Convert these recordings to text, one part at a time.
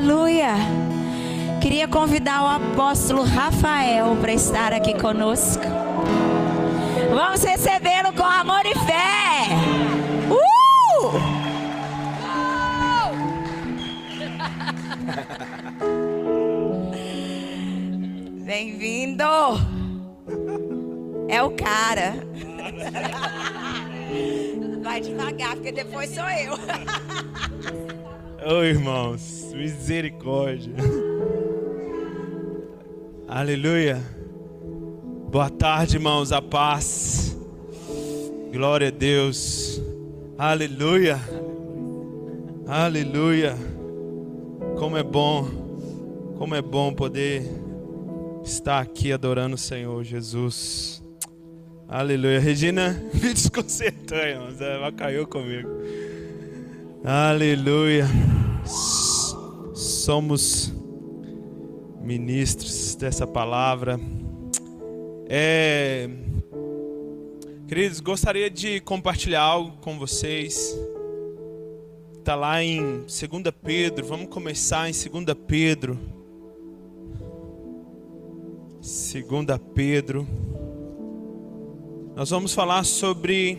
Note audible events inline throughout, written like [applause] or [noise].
Aleluia. Queria convidar o apóstolo Rafael para estar aqui conosco. Vamos recebê-lo com amor e fé. Uh! Bem-vindo. É o cara. Vai devagar, porque depois sou eu. Oi, irmãos, misericórdia. Aleluia. Boa tarde, irmãos, a paz. Glória a Deus. Aleluia. Aleluia. Como é bom, como é bom poder estar aqui adorando o Senhor Jesus. Aleluia. Regina, [laughs] me desconcertou, irmãos. Ela caiu comigo. Aleluia. Somos ministros dessa palavra. É... Queridos, gostaria de compartilhar algo com vocês. Está lá em 2 Pedro. Vamos começar em 2 Pedro. 2 Pedro. Nós vamos falar sobre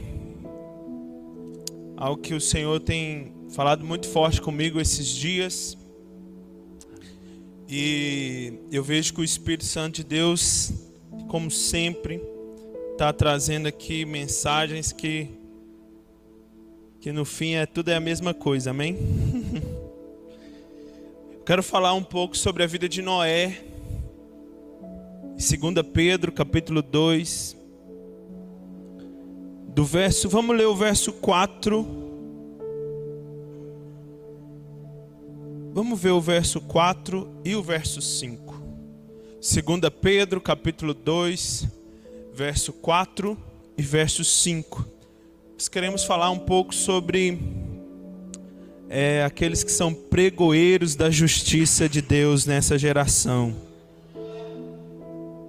algo que o Senhor tem falado muito forte comigo esses dias. E eu vejo que o Espírito Santo de Deus, como sempre, está trazendo aqui mensagens que, que no fim é tudo é a mesma coisa, amém? [laughs] Quero falar um pouco sobre a vida de Noé. 2 Pedro, capítulo 2, do verso, vamos ler o verso 4. Vamos ver o verso 4 e o verso 5. 2 Pedro, capítulo 2, verso 4 e verso 5. Nós queremos falar um pouco sobre é, aqueles que são pregoeiros da justiça de Deus nessa geração.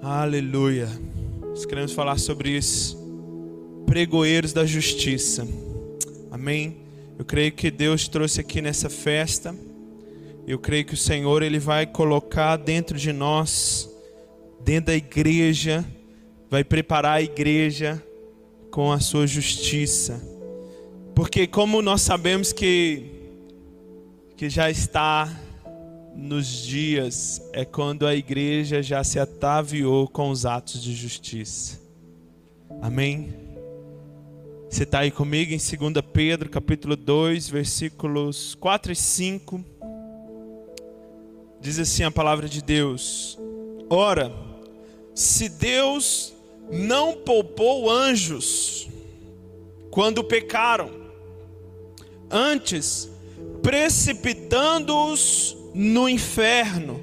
Aleluia. Nós queremos falar sobre isso pregoeiros da justiça. Amém. Eu creio que Deus trouxe aqui nessa festa. Eu creio que o Senhor ele vai colocar dentro de nós, dentro da igreja, vai preparar a igreja com a sua justiça. Porque como nós sabemos que que já está nos dias é quando a igreja já se ataviou com os atos de justiça. Amém. Você está aí comigo em 2 Pedro, capítulo 2, versículos 4 e 5. Diz assim a palavra de Deus: Ora, se Deus não poupou anjos quando pecaram, antes precipitando-os no inferno,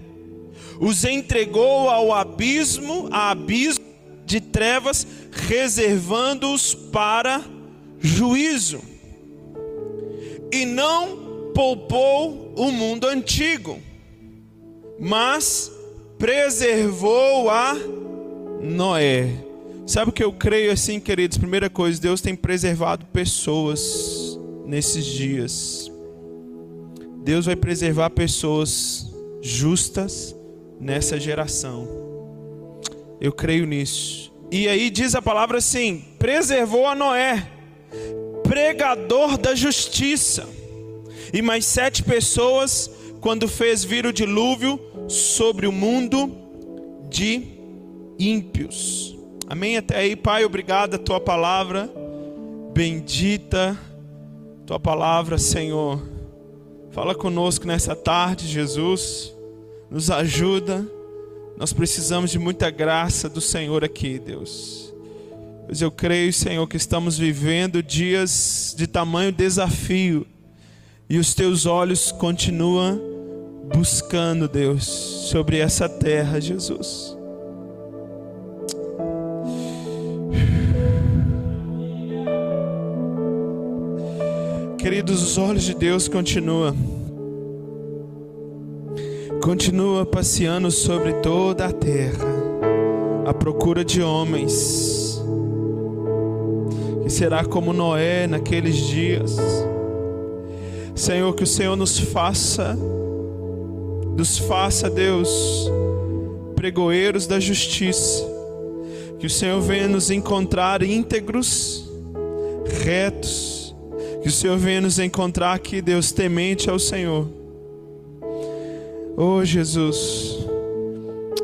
os entregou ao abismo, a abismo de trevas, reservando-os para juízo, e não poupou o mundo antigo, mas preservou a Noé. Sabe o que eu creio assim, queridos? Primeira coisa, Deus tem preservado pessoas nesses dias. Deus vai preservar pessoas justas nessa geração. Eu creio nisso. E aí diz a palavra assim: preservou a Noé, pregador da justiça, e mais sete pessoas, quando fez vir o dilúvio sobre o mundo de ímpios. Amém? Até aí, Pai, obrigado a tua palavra, bendita tua palavra, Senhor. Fala conosco nessa tarde, Jesus, nos ajuda nós precisamos de muita graça do Senhor aqui, Deus. Pois eu creio, Senhor, que estamos vivendo dias de tamanho desafio e os teus olhos continuam buscando, Deus, sobre essa terra, Jesus. Queridos, os olhos de Deus continuam continua passeando sobre toda a terra, à procura de homens, que será como Noé naqueles dias. Senhor, que o Senhor nos faça nos faça, Deus, pregoeiros da justiça. Que o Senhor venha nos encontrar íntegros, retos. Que o Senhor venha nos encontrar aqui, Deus, temente ao Senhor. Oh, Jesus.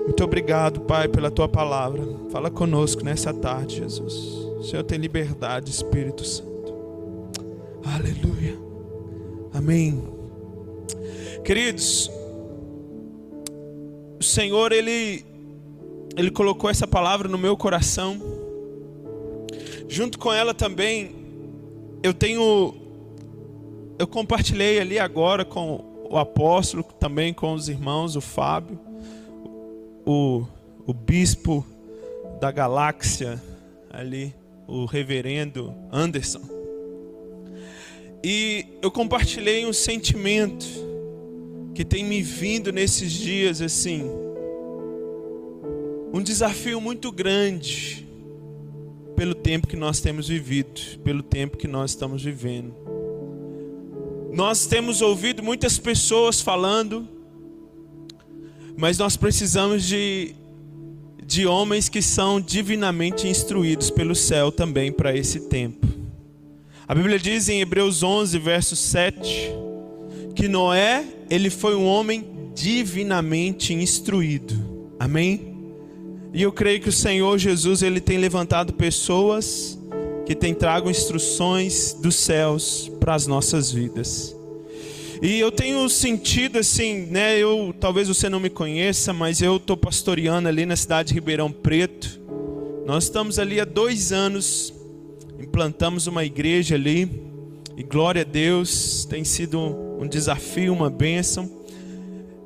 Muito obrigado, Pai, pela tua palavra. Fala conosco nessa tarde, Jesus. O Senhor tem liberdade, Espírito Santo. Aleluia. Amém. Queridos, Senhor ele ele colocou essa palavra no meu coração. Junto com ela também eu tenho eu compartilhei ali agora com o apóstolo, também com os irmãos, o Fábio, o, o bispo da galáxia ali, o reverendo Anderson. E eu compartilhei um sentimento que tem me vindo nesses dias assim, um desafio muito grande pelo tempo que nós temos vivido, pelo tempo que nós estamos vivendo. Nós temos ouvido muitas pessoas falando, mas nós precisamos de, de homens que são divinamente instruídos pelo céu também para esse tempo. A Bíblia diz em Hebreus 11, verso 7, que Noé, ele foi um homem divinamente instruído. Amém? E eu creio que o Senhor Jesus ele tem levantado pessoas que têm trago instruções dos céus para as nossas vidas. E eu tenho sentido assim, né? Eu talvez você não me conheça, mas eu estou pastoreando ali na cidade de Ribeirão Preto. Nós estamos ali há dois anos, implantamos uma igreja ali. E glória a Deus, tem sido um desafio, uma bênção.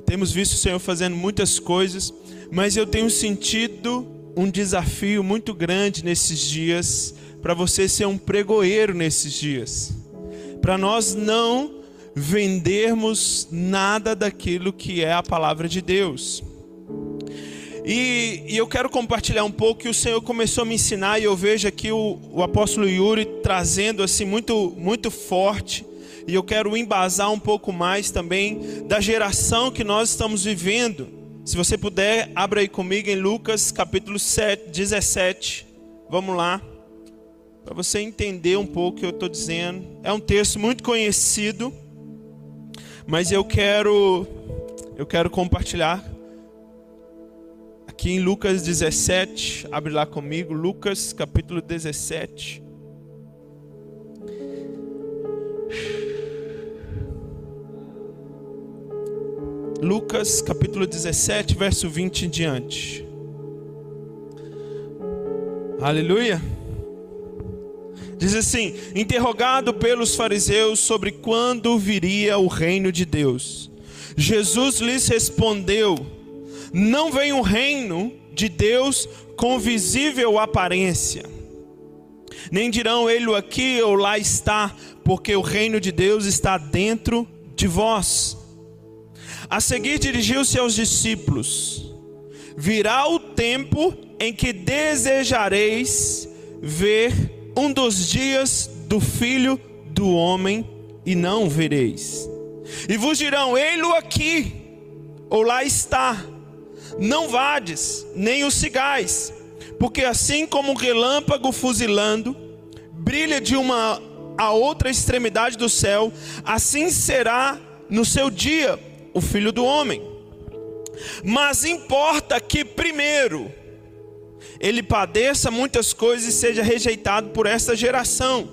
Temos visto o Senhor fazendo muitas coisas mas eu tenho sentido um desafio muito grande nesses dias para você ser um pregoeiro nesses dias. Para nós não vendermos nada daquilo que é a palavra de Deus. E, e, eu quero compartilhar um pouco que o Senhor começou a me ensinar e eu vejo aqui o, o apóstolo Yuri trazendo assim muito muito forte e eu quero embasar um pouco mais também da geração que nós estamos vivendo se você puder, abra aí comigo em Lucas capítulo 7, 17. Vamos lá. Para você entender um pouco o que eu estou dizendo. É um texto muito conhecido, mas eu quero eu quero compartilhar aqui em Lucas 17. Abre lá comigo, Lucas capítulo 17. Lucas capítulo 17, verso 20 em diante. Aleluia. Diz assim: interrogado pelos fariseus sobre quando viria o reino de Deus, Jesus lhes respondeu: Não vem o reino de Deus com visível aparência, nem dirão ele aqui ou lá está, porque o reino de Deus está dentro de vós. A seguir dirigiu-se aos discípulos: Virá o tempo em que desejareis ver um dos dias do filho do homem e não vereis. E vos dirão: Ei-lo aqui, ou lá está. Não vades, nem o sigais, porque assim como um relâmpago fuzilando, brilha de uma a outra extremidade do céu, assim será no seu dia o filho do homem. Mas importa que, primeiro, ele padeça muitas coisas e seja rejeitado por esta geração.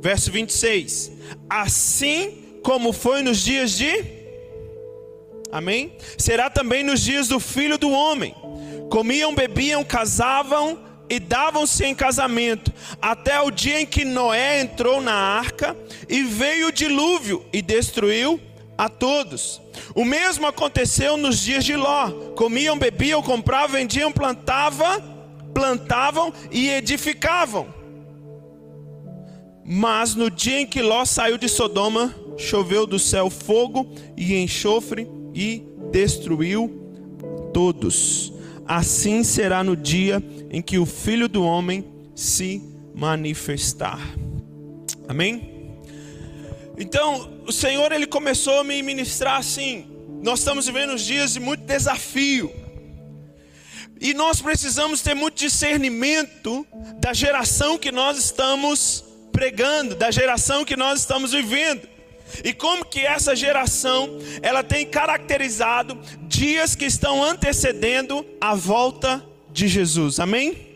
Verso 26. Assim como foi nos dias de. Amém? Será também nos dias do filho do homem. Comiam, bebiam, casavam e davam-se em casamento, até o dia em que Noé entrou na arca e veio o dilúvio e destruiu a todos. O mesmo aconteceu nos dias de Ló: comiam, bebiam, compravam, vendiam, plantavam, plantavam e edificavam. Mas no dia em que Ló saiu de Sodoma, choveu do céu fogo e enxofre e destruiu todos. Assim será no dia em que o Filho do homem se manifestar. Amém? Então, o Senhor ele começou a me ministrar assim, nós estamos vivendo dias de muito desafio. E nós precisamos ter muito discernimento da geração que nós estamos pregando, da geração que nós estamos vivendo. E como que essa geração, ela tem caracterizado dias que estão antecedendo a volta de Jesus. Amém?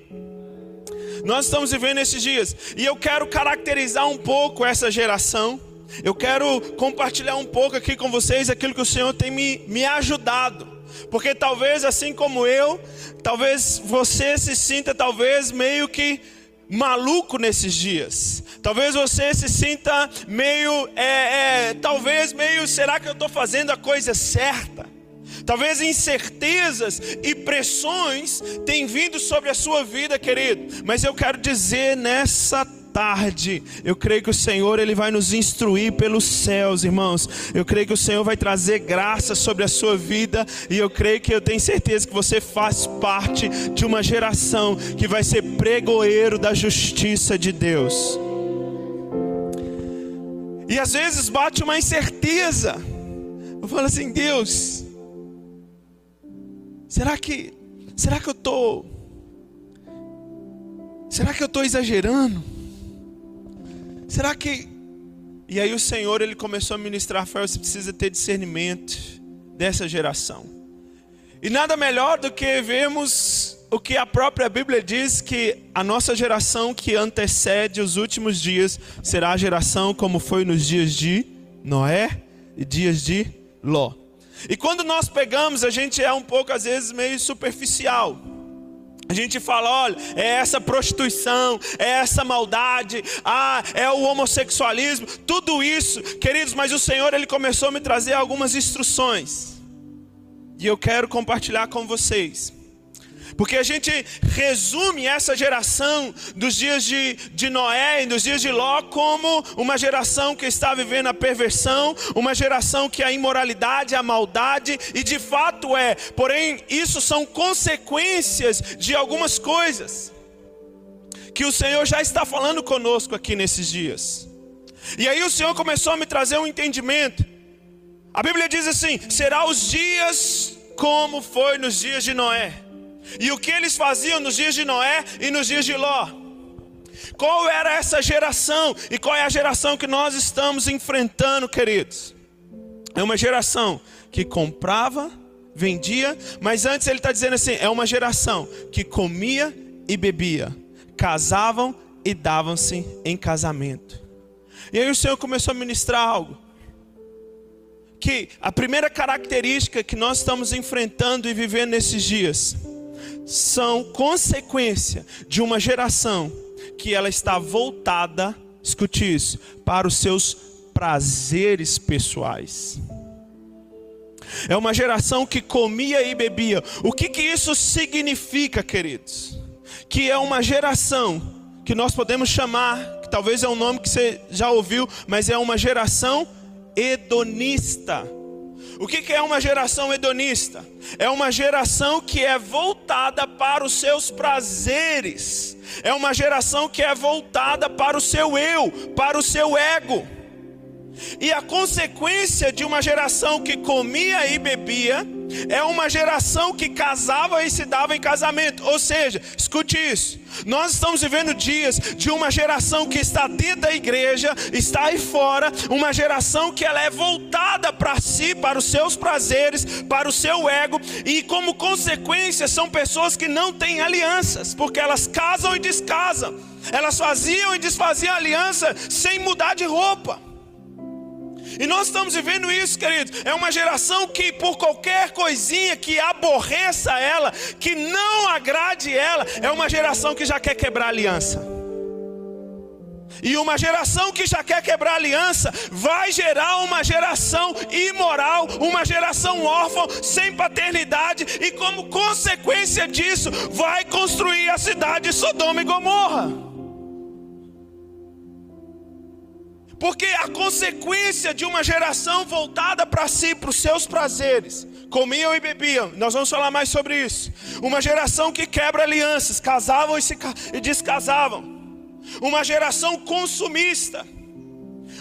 Nós estamos vivendo esses dias. E eu quero caracterizar um pouco essa geração. Eu quero compartilhar um pouco aqui com vocês aquilo que o Senhor tem me, me ajudado. Porque talvez assim como eu, talvez você se sinta talvez meio que maluco nesses dias. Talvez você se sinta meio, é, é, talvez meio, será que eu estou fazendo a coisa certa? Talvez incertezas e pressões tenham vindo sobre a sua vida, querido. Mas eu quero dizer nessa tarde. Eu creio que o Senhor ele vai nos instruir pelos céus, irmãos. Eu creio que o Senhor vai trazer graça sobre a sua vida e eu creio que eu tenho certeza que você faz parte de uma geração que vai ser pregoeiro da justiça de Deus. E às vezes bate uma incerteza. Eu falo assim, Deus, será que será que eu tô Será que eu estou exagerando? Será que. E aí o Senhor ele começou a ministrar fé, você precisa ter discernimento dessa geração. E nada melhor do que vermos o que a própria Bíblia diz que a nossa geração que antecede os últimos dias será a geração como foi nos dias de Noé e dias de Ló. E quando nós pegamos, a gente é um pouco às vezes meio superficial. A gente fala, olha, é essa prostituição, é essa maldade, ah, é o homossexualismo, tudo isso, queridos, mas o Senhor ele começou a me trazer algumas instruções. E eu quero compartilhar com vocês. Porque a gente resume essa geração dos dias de, de Noé e dos dias de Ló como uma geração que está vivendo a perversão, uma geração que a imoralidade, a maldade, e de fato é, porém, isso são consequências de algumas coisas que o Senhor já está falando conosco aqui nesses dias. E aí o Senhor começou a me trazer um entendimento. A Bíblia diz assim: será os dias como foi nos dias de Noé. E o que eles faziam nos dias de Noé e nos dias de Ló? Qual era essa geração e qual é a geração que nós estamos enfrentando, queridos? É uma geração que comprava, vendia, mas antes ele está dizendo assim: é uma geração que comia e bebia, casavam e davam-se em casamento. E aí o Senhor começou a ministrar algo. Que a primeira característica que nós estamos enfrentando e vivendo nesses dias são consequência de uma geração que ela está voltada, escute isso, para os seus prazeres pessoais. É uma geração que comia e bebia. O que, que isso significa, queridos? Que é uma geração que nós podemos chamar, que talvez é um nome que você já ouviu, mas é uma geração hedonista. O que é uma geração hedonista? É uma geração que é voltada para os seus prazeres, é uma geração que é voltada para o seu eu, para o seu ego. E a consequência de uma geração que comia e bebia é uma geração que casava e se dava em casamento. Ou seja, escute isso. Nós estamos vivendo dias de uma geração que está dentro da igreja, está aí fora, uma geração que ela é voltada para si, para os seus prazeres, para o seu ego, e como consequência são pessoas que não têm alianças, porque elas casam e descasam. Elas faziam e desfaziam aliança sem mudar de roupa. E nós estamos vivendo isso, queridos. É uma geração que, por qualquer coisinha que aborreça ela, que não agrade ela, é uma geração que já quer quebrar aliança. E uma geração que já quer quebrar aliança vai gerar uma geração imoral, uma geração órfã, sem paternidade, e como consequência disso, vai construir a cidade de Sodoma e Gomorra. Porque a consequência de uma geração voltada para si, para os seus prazeres, comiam e bebiam, nós vamos falar mais sobre isso. Uma geração que quebra alianças, casavam e, se, e descasavam. Uma geração consumista.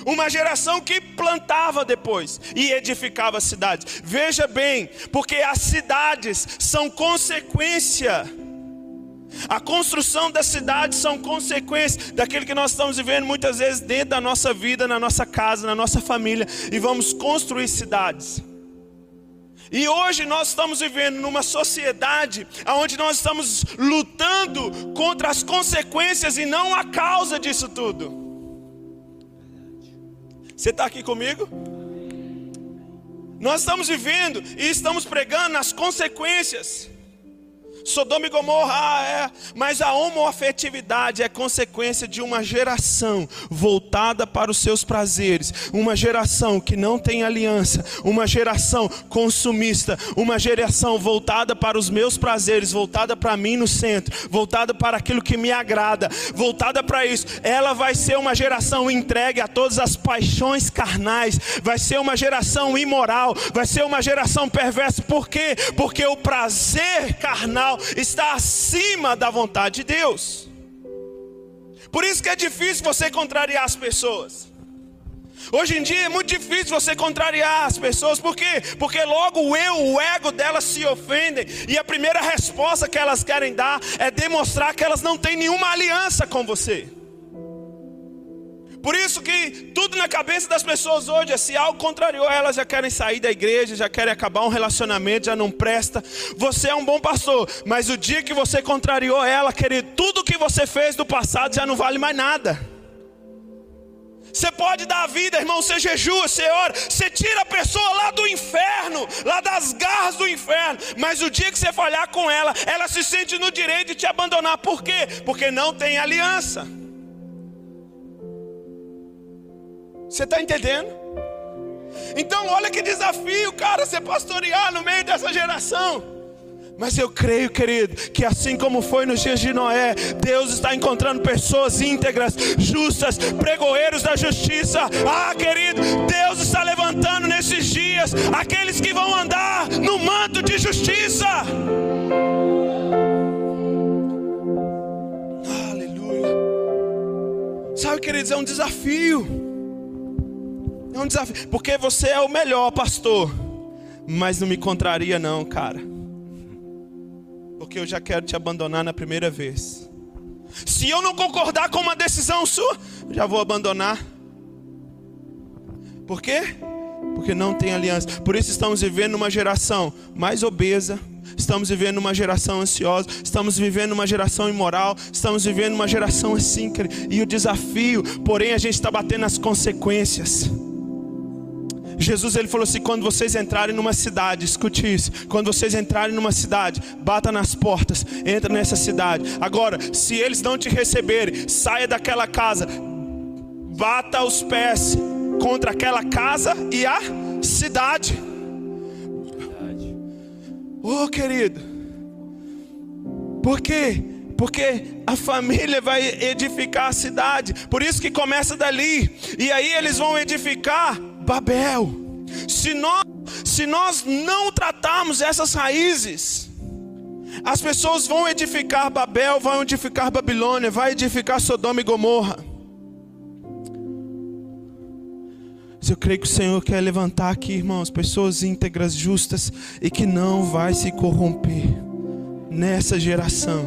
Uma geração que plantava depois e edificava cidades. Veja bem, porque as cidades são consequência. A construção das cidades são consequência daquilo que nós estamos vivendo muitas vezes dentro da nossa vida, na nossa casa, na nossa família, e vamos construir cidades. E hoje nós estamos vivendo numa sociedade onde nós estamos lutando contra as consequências e não a causa disso tudo. Você está aqui comigo? Nós estamos vivendo e estamos pregando as consequências. Sodoma e Gomorra, ah, é, mas a homoafetividade é consequência de uma geração voltada para os seus prazeres, uma geração que não tem aliança, uma geração consumista, uma geração voltada para os meus prazeres, voltada para mim no centro, voltada para aquilo que me agrada, voltada para isso. Ela vai ser uma geração entregue a todas as paixões carnais, vai ser uma geração imoral, vai ser uma geração perversa. Por quê? Porque o prazer carnal está acima da vontade de Deus. Por isso que é difícil você contrariar as pessoas. Hoje em dia é muito difícil você contrariar as pessoas, por quê? Porque logo o eu, o ego delas se ofendem, e a primeira resposta que elas querem dar é demonstrar que elas não têm nenhuma aliança com você. Por isso que tudo na cabeça das pessoas hoje é se algo contrariou, elas já querem sair da igreja, já querem acabar um relacionamento, já não presta. Você é um bom pastor, mas o dia que você contrariou ela, querido, tudo que você fez do passado já não vale mais nada. Você pode dar a vida, irmão, você jejua, você ora, você tira a pessoa lá do inferno, lá das garras do inferno, mas o dia que você falhar com ela, ela se sente no direito de te abandonar. Por quê? Porque não tem aliança. Você está entendendo? Então, olha que desafio, cara, você pastorear no meio dessa geração. Mas eu creio, querido, que assim como foi nos dias de Noé, Deus está encontrando pessoas íntegras, justas, pregoeiros da justiça. Ah, querido, Deus está levantando nesses dias aqueles que vão andar no manto de justiça. Aleluia. Sabe, queridos, é um desafio. Um desafio, porque você é o melhor pastor, mas não me contraria não, cara. Porque eu já quero te abandonar na primeira vez. Se eu não concordar com uma decisão sua, já vou abandonar. Por quê? Porque não tem aliança. Por isso estamos vivendo uma geração mais obesa, estamos vivendo uma geração ansiosa, estamos vivendo uma geração imoral, estamos vivendo uma geração assim, e o desafio, porém a gente está batendo as consequências. Jesus ele falou assim: quando vocês entrarem numa cidade, escute isso. Quando vocês entrarem numa cidade, bata nas portas, entra nessa cidade. Agora, se eles não te receberem, saia daquela casa, bata os pés contra aquela casa e a cidade. Oh, querido, por quê? Porque a família vai edificar a cidade, por isso que começa dali, e aí eles vão edificar Babel. Se nós, se nós não tratarmos essas raízes, as pessoas vão edificar Babel, vão edificar Babilônia, vai edificar Sodoma e Gomorra. Eu creio que o Senhor quer levantar aqui, irmãos, pessoas íntegras, justas e que não vai se corromper nessa geração.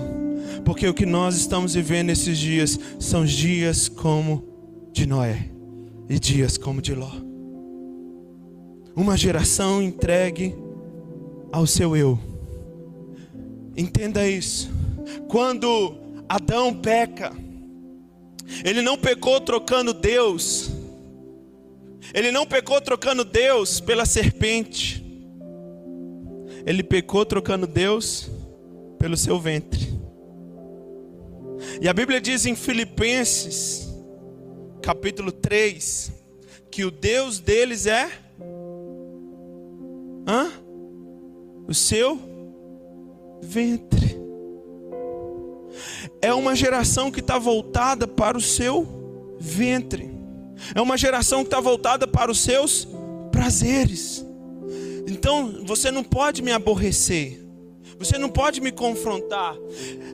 Porque o que nós estamos vivendo nesses dias são dias como de Noé e dias como de Ló. Uma geração entregue ao seu eu. Entenda isso. Quando Adão peca, ele não pecou trocando Deus, ele não pecou trocando Deus pela serpente, ele pecou trocando Deus pelo seu ventre. E a Bíblia diz em Filipenses, capítulo 3, que o Deus deles é Hã? O seu ventre. É uma geração que está voltada para o seu ventre. É uma geração que está voltada para os seus prazeres. Então você não pode me aborrecer. Você não pode me confrontar.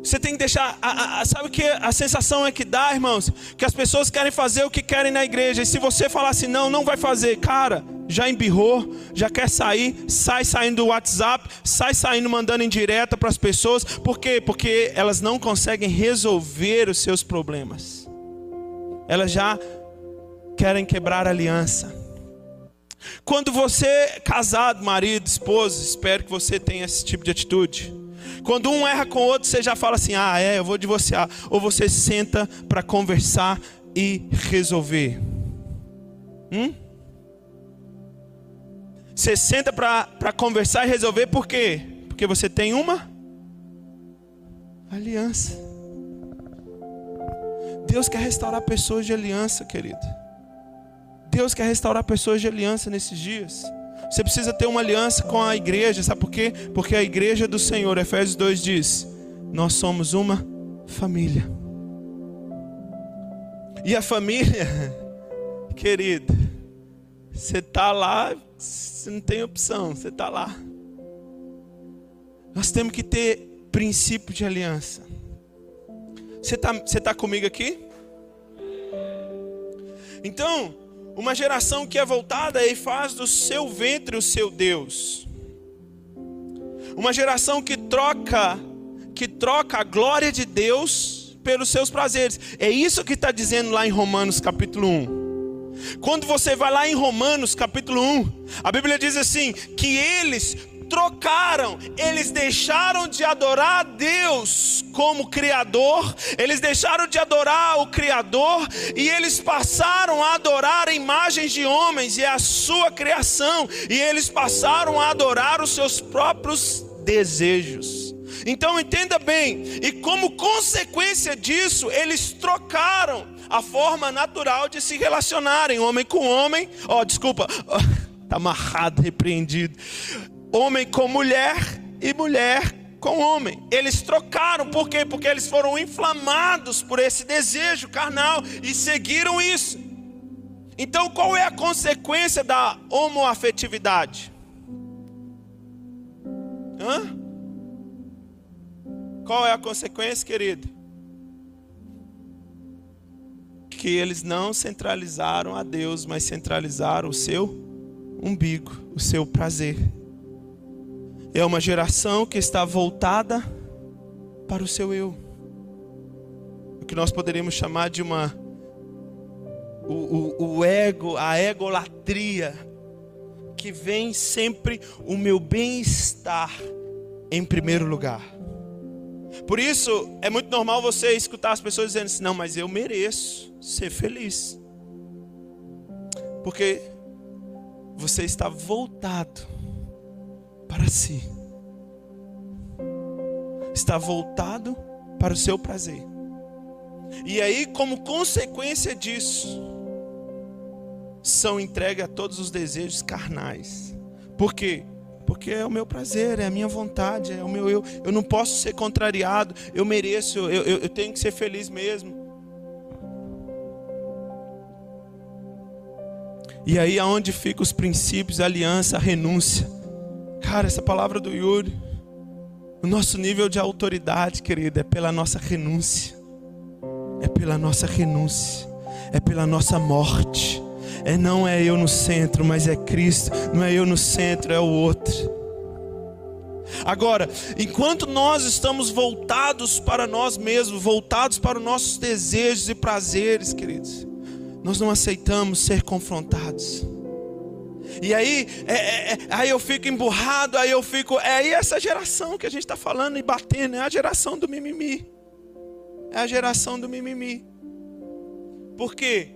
Você tem que deixar. A, a, sabe o que a sensação é que dá, irmãos? Que as pessoas querem fazer o que querem na igreja. E se você falar assim, não, não vai fazer, cara, já embirrou, já quer sair, sai saindo do WhatsApp, sai saindo mandando em direta para as pessoas. Por quê? Porque elas não conseguem resolver os seus problemas. Elas já querem quebrar a aliança. Quando você, casado, marido, esposa, espero que você tenha esse tipo de atitude. Quando um erra com o outro, você já fala assim: ah, é, eu vou divorciar. Ou você senta para conversar e resolver. Hum? Você senta para conversar e resolver por quê? Porque você tem uma aliança. Deus quer restaurar pessoas de aliança, querido. Deus quer restaurar pessoas de aliança nesses dias. Você precisa ter uma aliança com a igreja, sabe por quê? Porque a igreja do Senhor, Efésios 2 diz: Nós somos uma família. E a família, [laughs] querido, você está lá, você não tem opção, você está lá. Nós temos que ter princípio de aliança. Você está você tá comigo aqui? Então, uma geração que é voltada e faz do seu ventre o seu Deus. Uma geração que troca, que troca a glória de Deus pelos seus prazeres. É isso que está dizendo lá em Romanos capítulo 1. Quando você vai lá em Romanos capítulo 1, a Bíblia diz assim: que eles trocaram, eles deixaram de adorar a Deus como Criador, eles deixaram de adorar o Criador e eles passaram a adorar imagens de homens e a sua criação, e eles passaram a adorar os seus próprios desejos. Então entenda bem, e como consequência disso, eles trocaram a forma natural de se relacionarem, homem com homem, ó, oh, desculpa, está amarrado, repreendido homem com mulher e mulher com homem. Eles trocaram, por quê? Porque eles foram inflamados por esse desejo carnal e seguiram isso. Então, qual é a consequência da homoafetividade? Hã? Qual é a consequência, querido? Que eles não centralizaram a Deus, mas centralizaram o seu umbigo, o seu prazer é uma geração que está voltada para o seu eu. O que nós poderíamos chamar de uma. O, o, o ego, a egolatria, que vem sempre o meu bem-estar em primeiro lugar. Por isso, é muito normal você escutar as pessoas dizendo assim: não, mas eu mereço ser feliz. Porque você está voltado para si. Está voltado para o seu prazer. E aí, como consequência disso, são entregues a todos os desejos carnais. Por quê? Porque é o meu prazer, é a minha vontade, é o meu eu. Eu não posso ser contrariado, eu mereço, eu, eu, eu tenho que ser feliz mesmo. E aí aonde ficam os princípios, a aliança, a renúncia? Cara, essa palavra do Yuri, o nosso nível de autoridade, querido, é pela nossa renúncia. É pela nossa renúncia. É pela nossa morte. É não é eu no centro, mas é Cristo. Não é eu no centro, é o outro. Agora, enquanto nós estamos voltados para nós mesmos, voltados para os nossos desejos e prazeres, queridos, nós não aceitamos ser confrontados. E aí, é, é, é, aí eu fico emburrado, aí eu fico. É aí essa geração que a gente está falando e batendo, é a geração do mimimi. É a geração do mimimi. Por quê?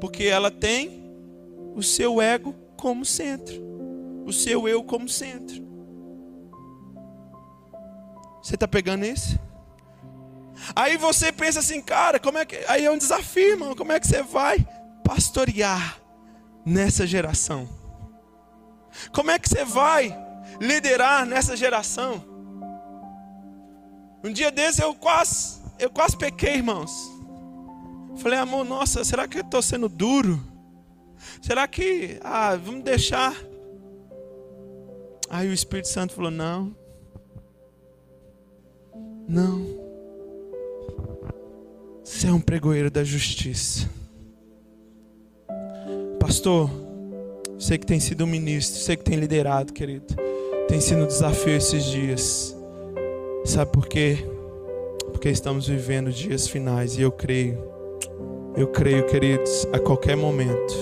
Porque ela tem o seu ego como centro, o seu eu como centro. Você está pegando isso? Aí você pensa assim, cara, como é que. Aí é um desafio, irmão. Como é que você vai pastorear nessa geração? Como é que você vai liderar nessa geração? Um dia desse eu quase, eu quase pequei, irmãos. Falei, amor, nossa, será que eu estou sendo duro? Será que, ah, vamos deixar? Aí o Espírito Santo falou: não, Não. Você é um pregoeiro da justiça. Pastor, sei que tem sido um ministro, sei que tem liderado, querido. Tem sido um desafio esses dias. Sabe por quê? Porque estamos vivendo dias finais e eu creio, eu creio, queridos, a qualquer momento,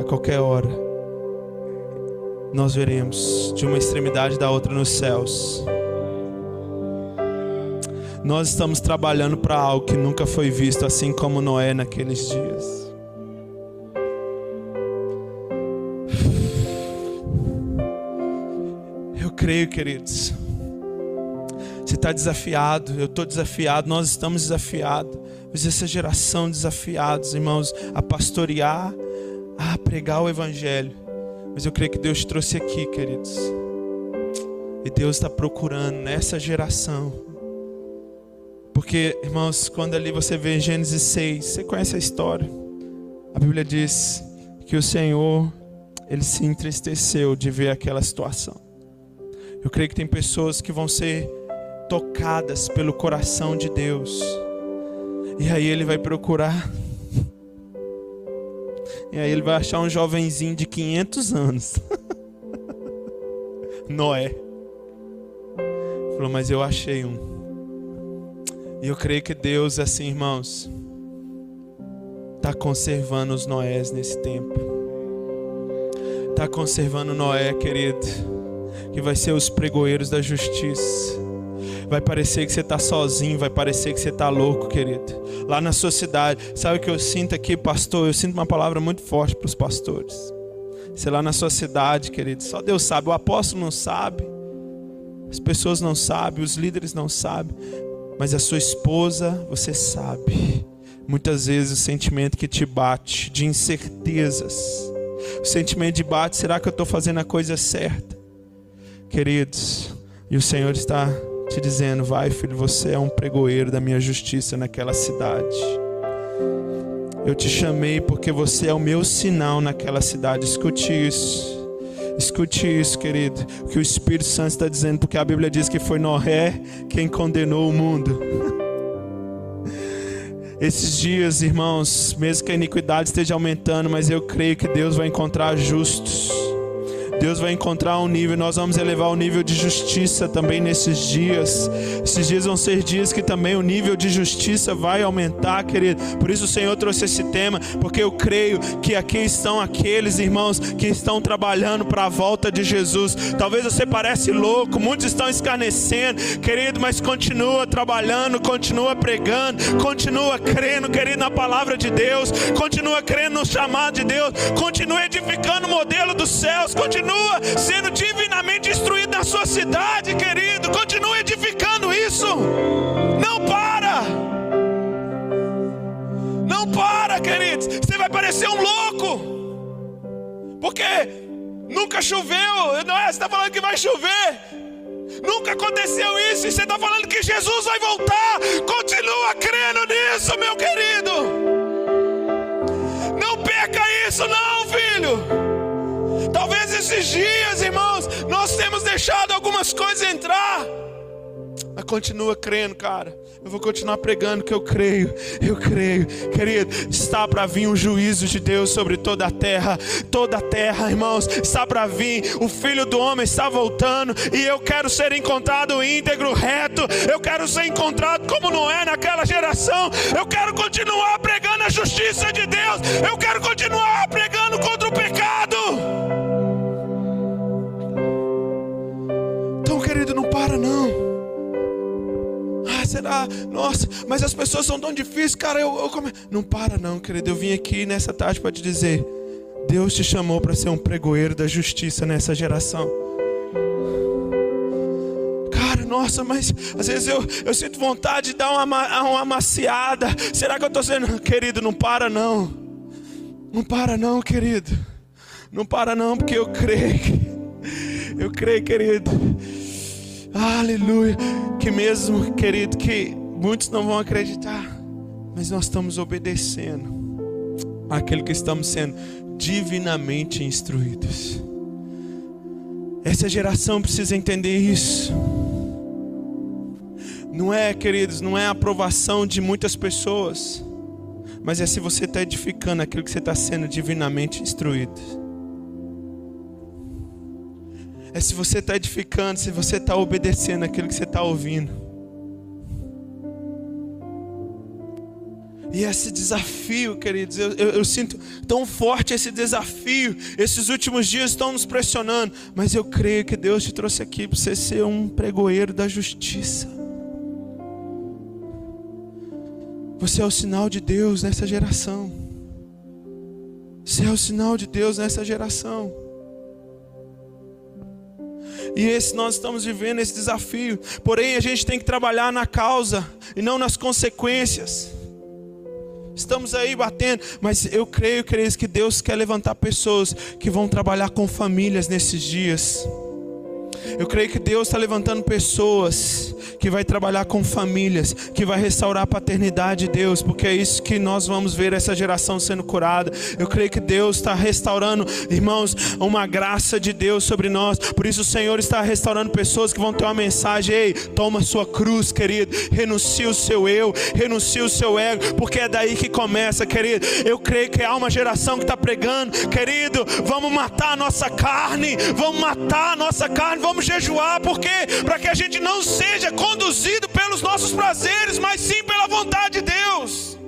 a qualquer hora, nós veremos de uma extremidade da outra nos céus. Nós estamos trabalhando para algo que nunca foi visto, assim como Noé naqueles dias. Eu creio, queridos. Você está desafiado, eu estou desafiado, nós estamos desafiados. Mas essa geração desafiados, irmãos, a pastorear, a pregar o Evangelho. Mas eu creio que Deus trouxe aqui, queridos. E Deus está procurando nessa geração. Porque, irmãos, quando ali você vê Gênesis 6, você conhece a história. A Bíblia diz que o Senhor, ele se entristeceu de ver aquela situação. Eu creio que tem pessoas que vão ser tocadas pelo coração de Deus. E aí ele vai procurar. E aí ele vai achar um jovenzinho de 500 anos. [laughs] Noé. Falou, mas eu achei um. E eu creio que Deus, assim, irmãos, está conservando os Noés nesse tempo. Está conservando Noé, querido, que vai ser os pregoeiros da justiça. Vai parecer que você está sozinho, vai parecer que você está louco, querido. Lá na sua cidade, sabe o que eu sinto aqui, pastor? Eu sinto uma palavra muito forte para os pastores. Sei lá na sua cidade, querido, só Deus sabe. O apóstolo não sabe, as pessoas não sabem, os líderes não sabem, mas a sua esposa, você sabe. Muitas vezes o sentimento que te bate de incertezas, o sentimento de bate, será que eu estou fazendo a coisa certa? Queridos, e o Senhor está te dizendo: vai, filho, você é um pregoeiro da minha justiça naquela cidade. Eu te chamei porque você é o meu sinal naquela cidade. Escute isso. Escute isso, querido. O que o Espírito Santo está dizendo, porque a Bíblia diz que foi Noé quem condenou o mundo. [laughs] Esses dias, irmãos, mesmo que a iniquidade esteja aumentando, mas eu creio que Deus vai encontrar justos. Deus vai encontrar um nível, nós vamos elevar o nível de justiça também nesses dias. Esses dias vão ser dias que também o nível de justiça vai aumentar, querido. Por isso o Senhor trouxe esse tema, porque eu creio que aqui estão aqueles irmãos que estão trabalhando para a volta de Jesus. Talvez você parece louco, muitos estão escarnecendo, querido, mas continua trabalhando, continua pregando, continua crendo, querido, na palavra de Deus, continua crendo no chamado de Deus, continua edificando o modelo dos céus, continua continua sendo divinamente instruído na sua cidade, querido. Continua edificando isso. Não para. Não para, queridos. Você vai parecer um louco. Porque nunca choveu. Não é? Você está falando que vai chover. Nunca aconteceu isso. E você está falando que Jesus vai voltar. Continua crendo nisso, meu querido. Não perca isso, não, filho. Esses dias, irmãos, nós temos deixado algumas coisas entrar. Mas continua crendo, cara. Eu vou continuar pregando que eu creio, eu creio, querido. Está para vir o juízo de Deus sobre toda a terra, toda a terra, irmãos. Está para vir, o filho do homem está voltando. E eu quero ser encontrado íntegro, reto. Eu quero ser encontrado como não é naquela geração. Eu quero continuar pregando a justiça de Deus. Eu quero continuar pregando contra o pecado. Querido, não. Ah, será? Nossa, mas as pessoas são tão difíceis, cara. Eu, eu come... Não para não, querido. Eu vim aqui nessa tarde para te dizer: Deus te chamou para ser um pregoeiro da justiça nessa geração. Cara, nossa, mas às vezes eu, eu sinto vontade de dar uma, uma maciada. Será que eu estou sendo. [laughs] Querido, não para não. Não para não, querido. Não para não, porque eu creio. [laughs] Eu creio, querido Aleluia. Que mesmo, querido, que muitos não vão acreditar, mas nós estamos obedecendo aquele que estamos sendo divinamente instruídos. Essa geração precisa entender isso. Não é, queridos, não é a aprovação de muitas pessoas, mas é se você está edificando aquilo que você está sendo divinamente instruído. É se você está edificando, se você está obedecendo aquilo que você está ouvindo. E esse desafio, queridos, eu, eu, eu, sinto tão forte esse desafio. Esses últimos dias estão nos pressionando. Mas eu creio que Deus te trouxe aqui para você ser um pregoeiro da justiça. Você é o sinal de Deus nessa geração. Você é o sinal de Deus nessa geração. E esse nós estamos vivendo esse desafio. Porém, a gente tem que trabalhar na causa e não nas consequências. Estamos aí batendo, mas eu creio, queridos, que Deus quer levantar pessoas que vão trabalhar com famílias nesses dias. Eu creio que Deus está levantando pessoas que vai trabalhar com famílias, que vai restaurar a paternidade de Deus, porque é isso que nós vamos ver essa geração sendo curada. Eu creio que Deus está restaurando, irmãos, uma graça de Deus sobre nós. Por isso o Senhor está restaurando pessoas que vão ter uma mensagem: ei, toma sua cruz, querido, renuncia o seu eu, renuncia o seu ego, porque é daí que começa, querido. Eu creio que há uma geração que está pregando, querido, vamos matar a nossa carne, vamos matar a nossa carne, vamos jejuar, porque para que a gente não seja conduzido pelos nossos prazeres, mas sim pela vontade de Deus.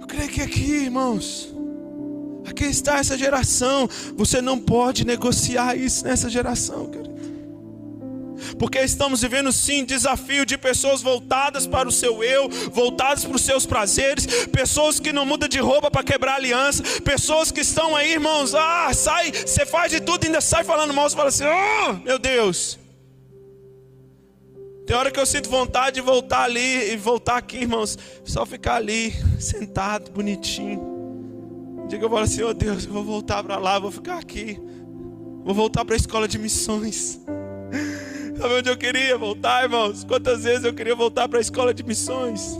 Eu creio que aqui, irmãos, aqui está essa geração. Você não pode negociar isso nessa geração, querido. Porque estamos vivendo sim desafio de pessoas voltadas para o seu eu, voltadas para os seus prazeres, pessoas que não mudam de roupa para quebrar aliança, pessoas que estão aí, irmãos, ah, sai, você faz de tudo, ainda sai falando mal, você fala assim, oh, meu Deus. Tem hora que eu sinto vontade de voltar ali e voltar aqui, irmãos, só ficar ali, sentado, bonitinho. Diga eu falo assim, oh Deus, eu vou voltar para lá, vou ficar aqui. Vou voltar para a escola de missões. Sabe onde eu queria voltar, irmãos? Quantas vezes eu queria voltar para a escola de missões?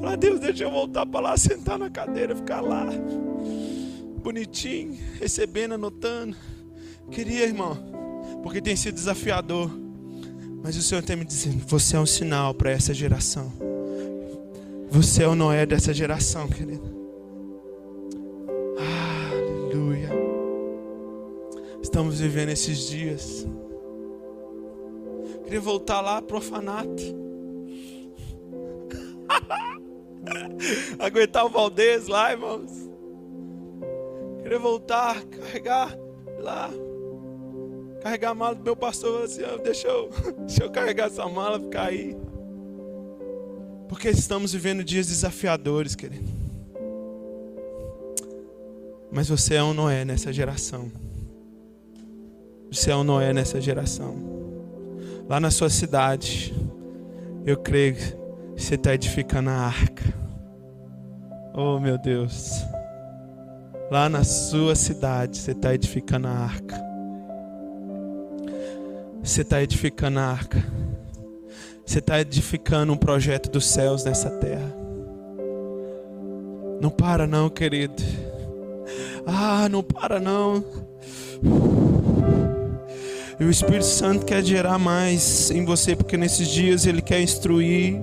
Falar, Deus, deixa eu voltar para lá, sentar na cadeira, ficar lá, bonitinho, recebendo, anotando. Queria, irmão, porque tem sido desafiador. Mas o Senhor está me dizendo: você é um sinal para essa geração. Você é o Noé dessa geração, querido. Aleluia. Estamos vivendo esses dias. Queria voltar lá pro orfanato. [laughs] Aguentar o Valdez lá, irmãos. Queria voltar, carregar lá. Carregar a mala do meu pastor. Assim, deixa, eu, [laughs] deixa eu carregar essa mala, ficar aí. Porque estamos vivendo dias desafiadores, querido. Mas você é um Noé nessa geração. Você é um Noé nessa geração lá na sua cidade, eu creio que você está edificando a arca. Oh meu Deus. Lá na sua cidade, você está edificando a arca. Você está edificando a arca. Você está edificando um projeto dos céus nessa terra. Não para não, querido. Ah, não para não. E o Espírito Santo quer gerar mais em você, porque nesses dias ele quer instruir.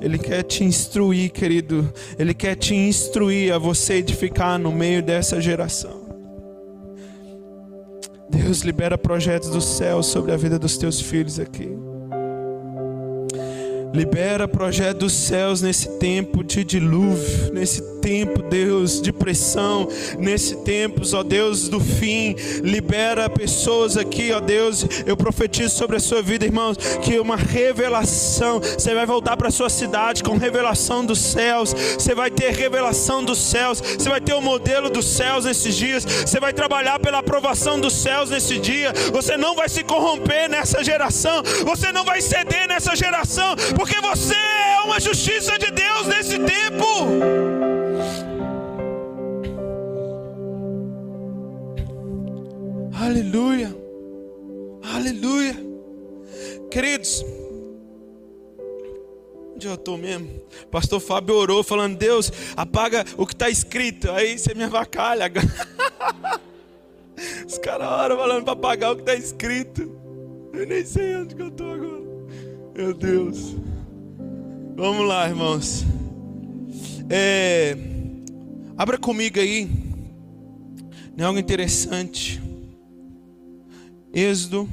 Ele quer te instruir, querido. Ele quer te instruir a você edificar no meio dessa geração. Deus libera projetos do céu sobre a vida dos teus filhos aqui. Libera projeto dos céus nesse tempo de dilúvio, nesse tempo, Deus, de pressão, nesse tempo, ó Deus, do fim. Libera pessoas aqui, ó Deus. Eu profetizo sobre a sua vida, irmãos, que uma revelação. Você vai voltar para sua cidade com revelação dos céus. Você vai ter revelação dos céus. Você vai ter o modelo dos céus nesses dias. Você vai trabalhar pela aprovação dos céus nesse dia. Você não vai se corromper nessa geração. Você não vai ceder nessa geração porque você é uma justiça de Deus nesse tempo. Aleluia, aleluia, queridos. Onde eu estou mesmo? Pastor Fábio orou falando: Deus, apaga o que está escrito. Aí você me avacalha. [laughs] Os caras oram falando para apagar o que está escrito. Eu nem sei onde eu estou agora. Meu Deus. Vamos lá, irmãos. É, abra comigo aí. Não é algo interessante. Êxodo.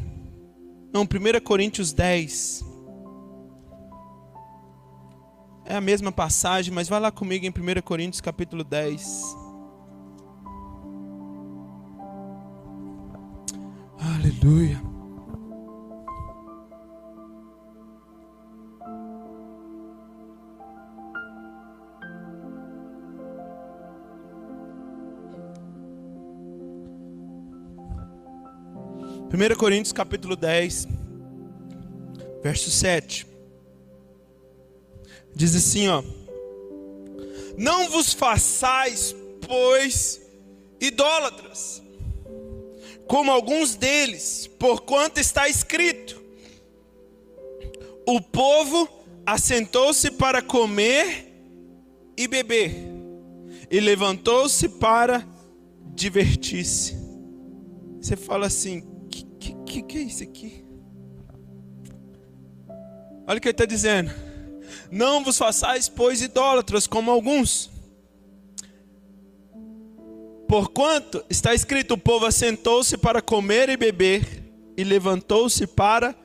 Não, 1 Coríntios 10. É a mesma passagem, mas vai lá comigo em 1 Coríntios capítulo 10. Aleluia. Primeira Coríntios capítulo 10, verso 7. Diz assim, ó: Não vos façais, pois, idólatras, como alguns deles, porquanto está escrito: O povo assentou-se para comer e beber, e levantou-se para divertir-se. Você fala assim: que, que, é isso aqui? Olha o que ele está dizendo. Não vos façais, pois, idólatras, como alguns. Porquanto está escrito: o povo assentou-se para comer e beber, e levantou-se para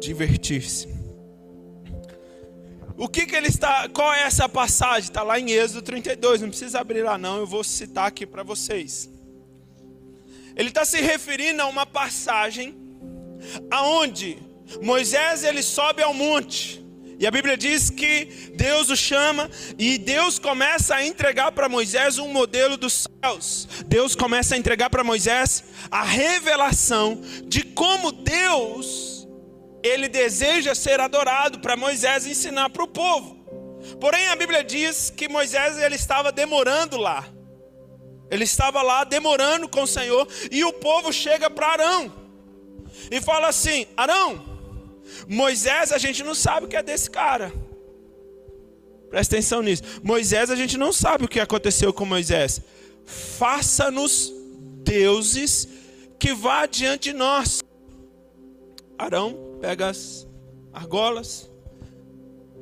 divertir-se. O que, que ele está. Qual é essa passagem? Está lá em Êxodo 32. Não precisa abrir lá, não. Eu vou citar aqui para vocês. Ele está se referindo a uma passagem aonde Moisés ele sobe ao monte e a Bíblia diz que Deus o chama e Deus começa a entregar para Moisés um modelo dos céus. Deus começa a entregar para Moisés a revelação de como Deus ele deseja ser adorado para Moisés ensinar para o povo. Porém a Bíblia diz que Moisés ele estava demorando lá. Ele estava lá demorando com o Senhor e o povo chega para Arão e fala assim: Arão, Moisés, a gente não sabe o que é desse cara. Presta atenção nisso. Moisés, a gente não sabe o que aconteceu com Moisés. Faça-nos deuses que vá diante de nós. Arão pega as argolas,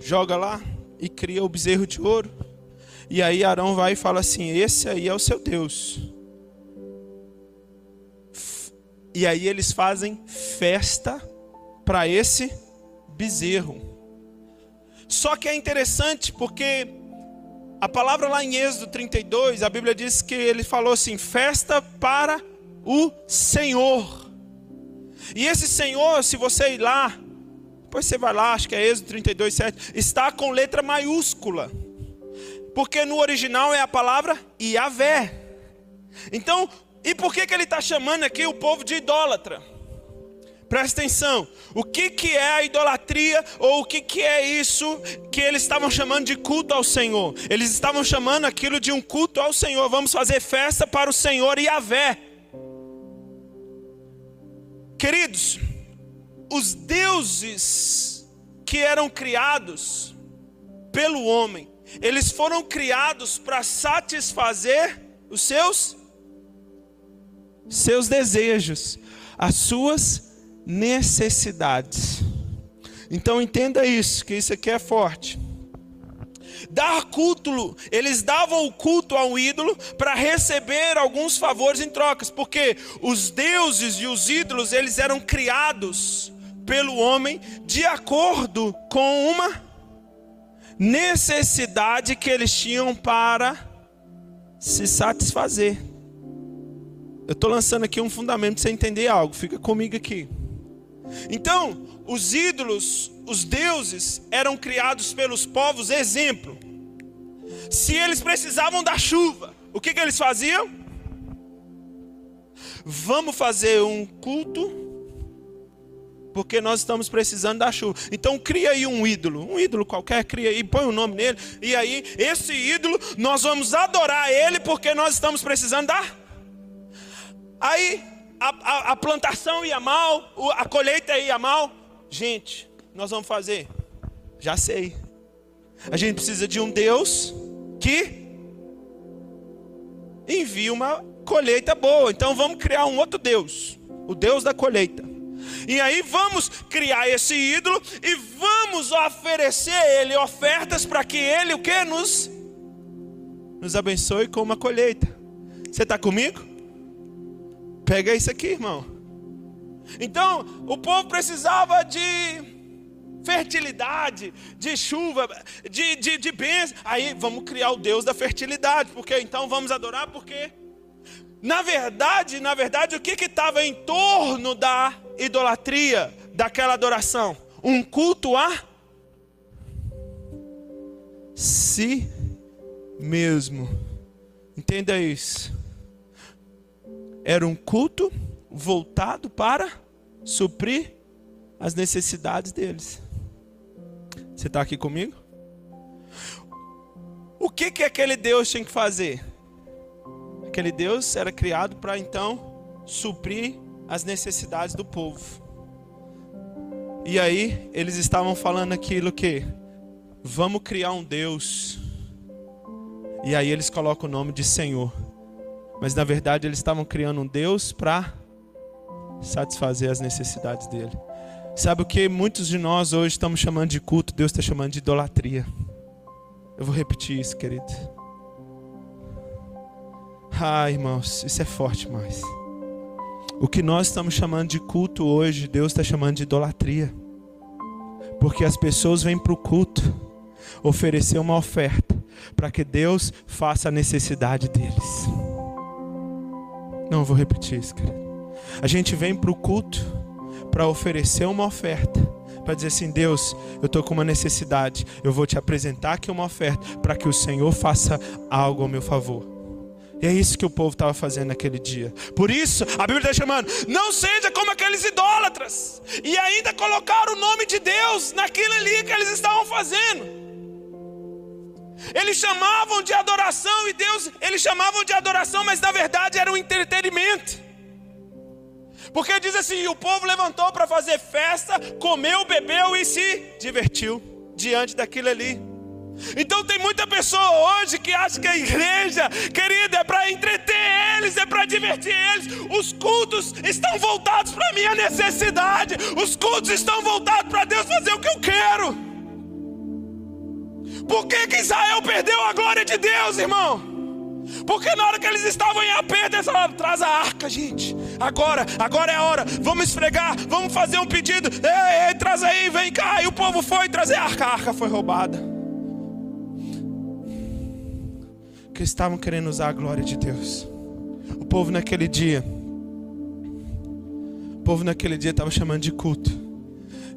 joga lá e cria o bezerro de ouro. E aí Arão vai e fala assim: Esse aí é o seu Deus. E aí eles fazem festa para esse bezerro. Só que é interessante porque a palavra lá em Êxodo 32, a Bíblia diz que ele falou assim: festa para o Senhor. E esse Senhor, se você ir lá, depois você vai lá, acho que é Êxodo 32, 7, está com letra maiúscula. Porque no original é a palavra Iavé. Então, e por que, que ele está chamando aqui o povo de idólatra? Presta atenção. O que, que é a idolatria ou o que, que é isso que eles estavam chamando de culto ao Senhor? Eles estavam chamando aquilo de um culto ao Senhor. Vamos fazer festa para o Senhor e a Vé. Queridos, os deuses que eram criados pelo homem, eles foram criados para satisfazer os seus seus desejos, as suas necessidades. Então entenda isso, que isso aqui é forte. Dar culto, eles davam o culto ao ídolo para receber alguns favores em trocas, porque os deuses e os ídolos, eles eram criados pelo homem de acordo com uma necessidade que eles tinham para se satisfazer. Eu estou lançando aqui um fundamento para você entender algo, fica comigo aqui. Então, os ídolos, os deuses, eram criados pelos povos, exemplo. Se eles precisavam da chuva, o que, que eles faziam? Vamos fazer um culto, porque nós estamos precisando da chuva. Então cria aí um ídolo, um ídolo qualquer, cria aí, põe o um nome nele, e aí esse ídolo nós vamos adorar ele porque nós estamos precisando da. Aí a, a, a plantação ia mal, a colheita ia mal. Gente, nós vamos fazer? Já sei. A gente precisa de um Deus que envia uma colheita boa. Então vamos criar um outro Deus, o Deus da colheita. E aí vamos criar esse ídolo e vamos oferecer a ele ofertas para que ele o que nos nos abençoe com uma colheita. Você está comigo? Pega isso aqui, irmão. Então, o povo precisava de fertilidade, de chuva, de, de, de bênção. Aí vamos criar o Deus da fertilidade, porque então vamos adorar, porque na verdade, na verdade, o que estava em torno da idolatria, daquela adoração? Um culto a si mesmo. Entenda isso. Era um culto voltado para suprir as necessidades deles. Você está aqui comigo? O que, que aquele Deus tinha que fazer? Aquele Deus era criado para então suprir as necessidades do povo. E aí eles estavam falando aquilo que vamos criar um Deus. E aí eles colocam o nome de Senhor. Mas na verdade eles estavam criando um Deus para satisfazer as necessidades dele. Sabe o que muitos de nós hoje estamos chamando de culto, Deus está chamando de idolatria. Eu vou repetir isso, querido. Ah, irmãos, isso é forte mais. O que nós estamos chamando de culto hoje, Deus está chamando de idolatria. Porque as pessoas vêm para o culto oferecer uma oferta para que Deus faça a necessidade deles. Não, vou repetir isso, querido. A gente vem para o culto para oferecer uma oferta, para dizer assim: Deus, eu estou com uma necessidade, eu vou te apresentar aqui uma oferta para que o Senhor faça algo ao meu favor. E é isso que o povo estava fazendo naquele dia. Por isso, a Bíblia está chamando: não seja como aqueles idólatras. E ainda colocaram o nome de Deus naquilo ali que eles estavam fazendo. Eles chamavam de adoração e Deus, eles chamavam de adoração, mas na verdade era um entretenimento. Porque diz assim: o povo levantou para fazer festa, comeu, bebeu e se divertiu diante daquilo ali. Então tem muita pessoa hoje que acha que a igreja, querida, é para entreter eles, é para divertir eles. Os cultos estão voltados para a minha necessidade. Os cultos estão voltados para Deus fazer o que eu quero. Por que, que Israel perdeu a glória de Deus, irmão? Porque na hora que eles estavam em aperto, eles falaram: traz a arca, gente. Agora, agora é a hora. Vamos esfregar, vamos fazer um pedido. Ei, ei, traz aí, vem cá. E o povo foi trazer a arca. A arca foi roubada. Porque estavam querendo usar a glória de Deus. O povo naquele dia, o povo naquele dia estava chamando de culto.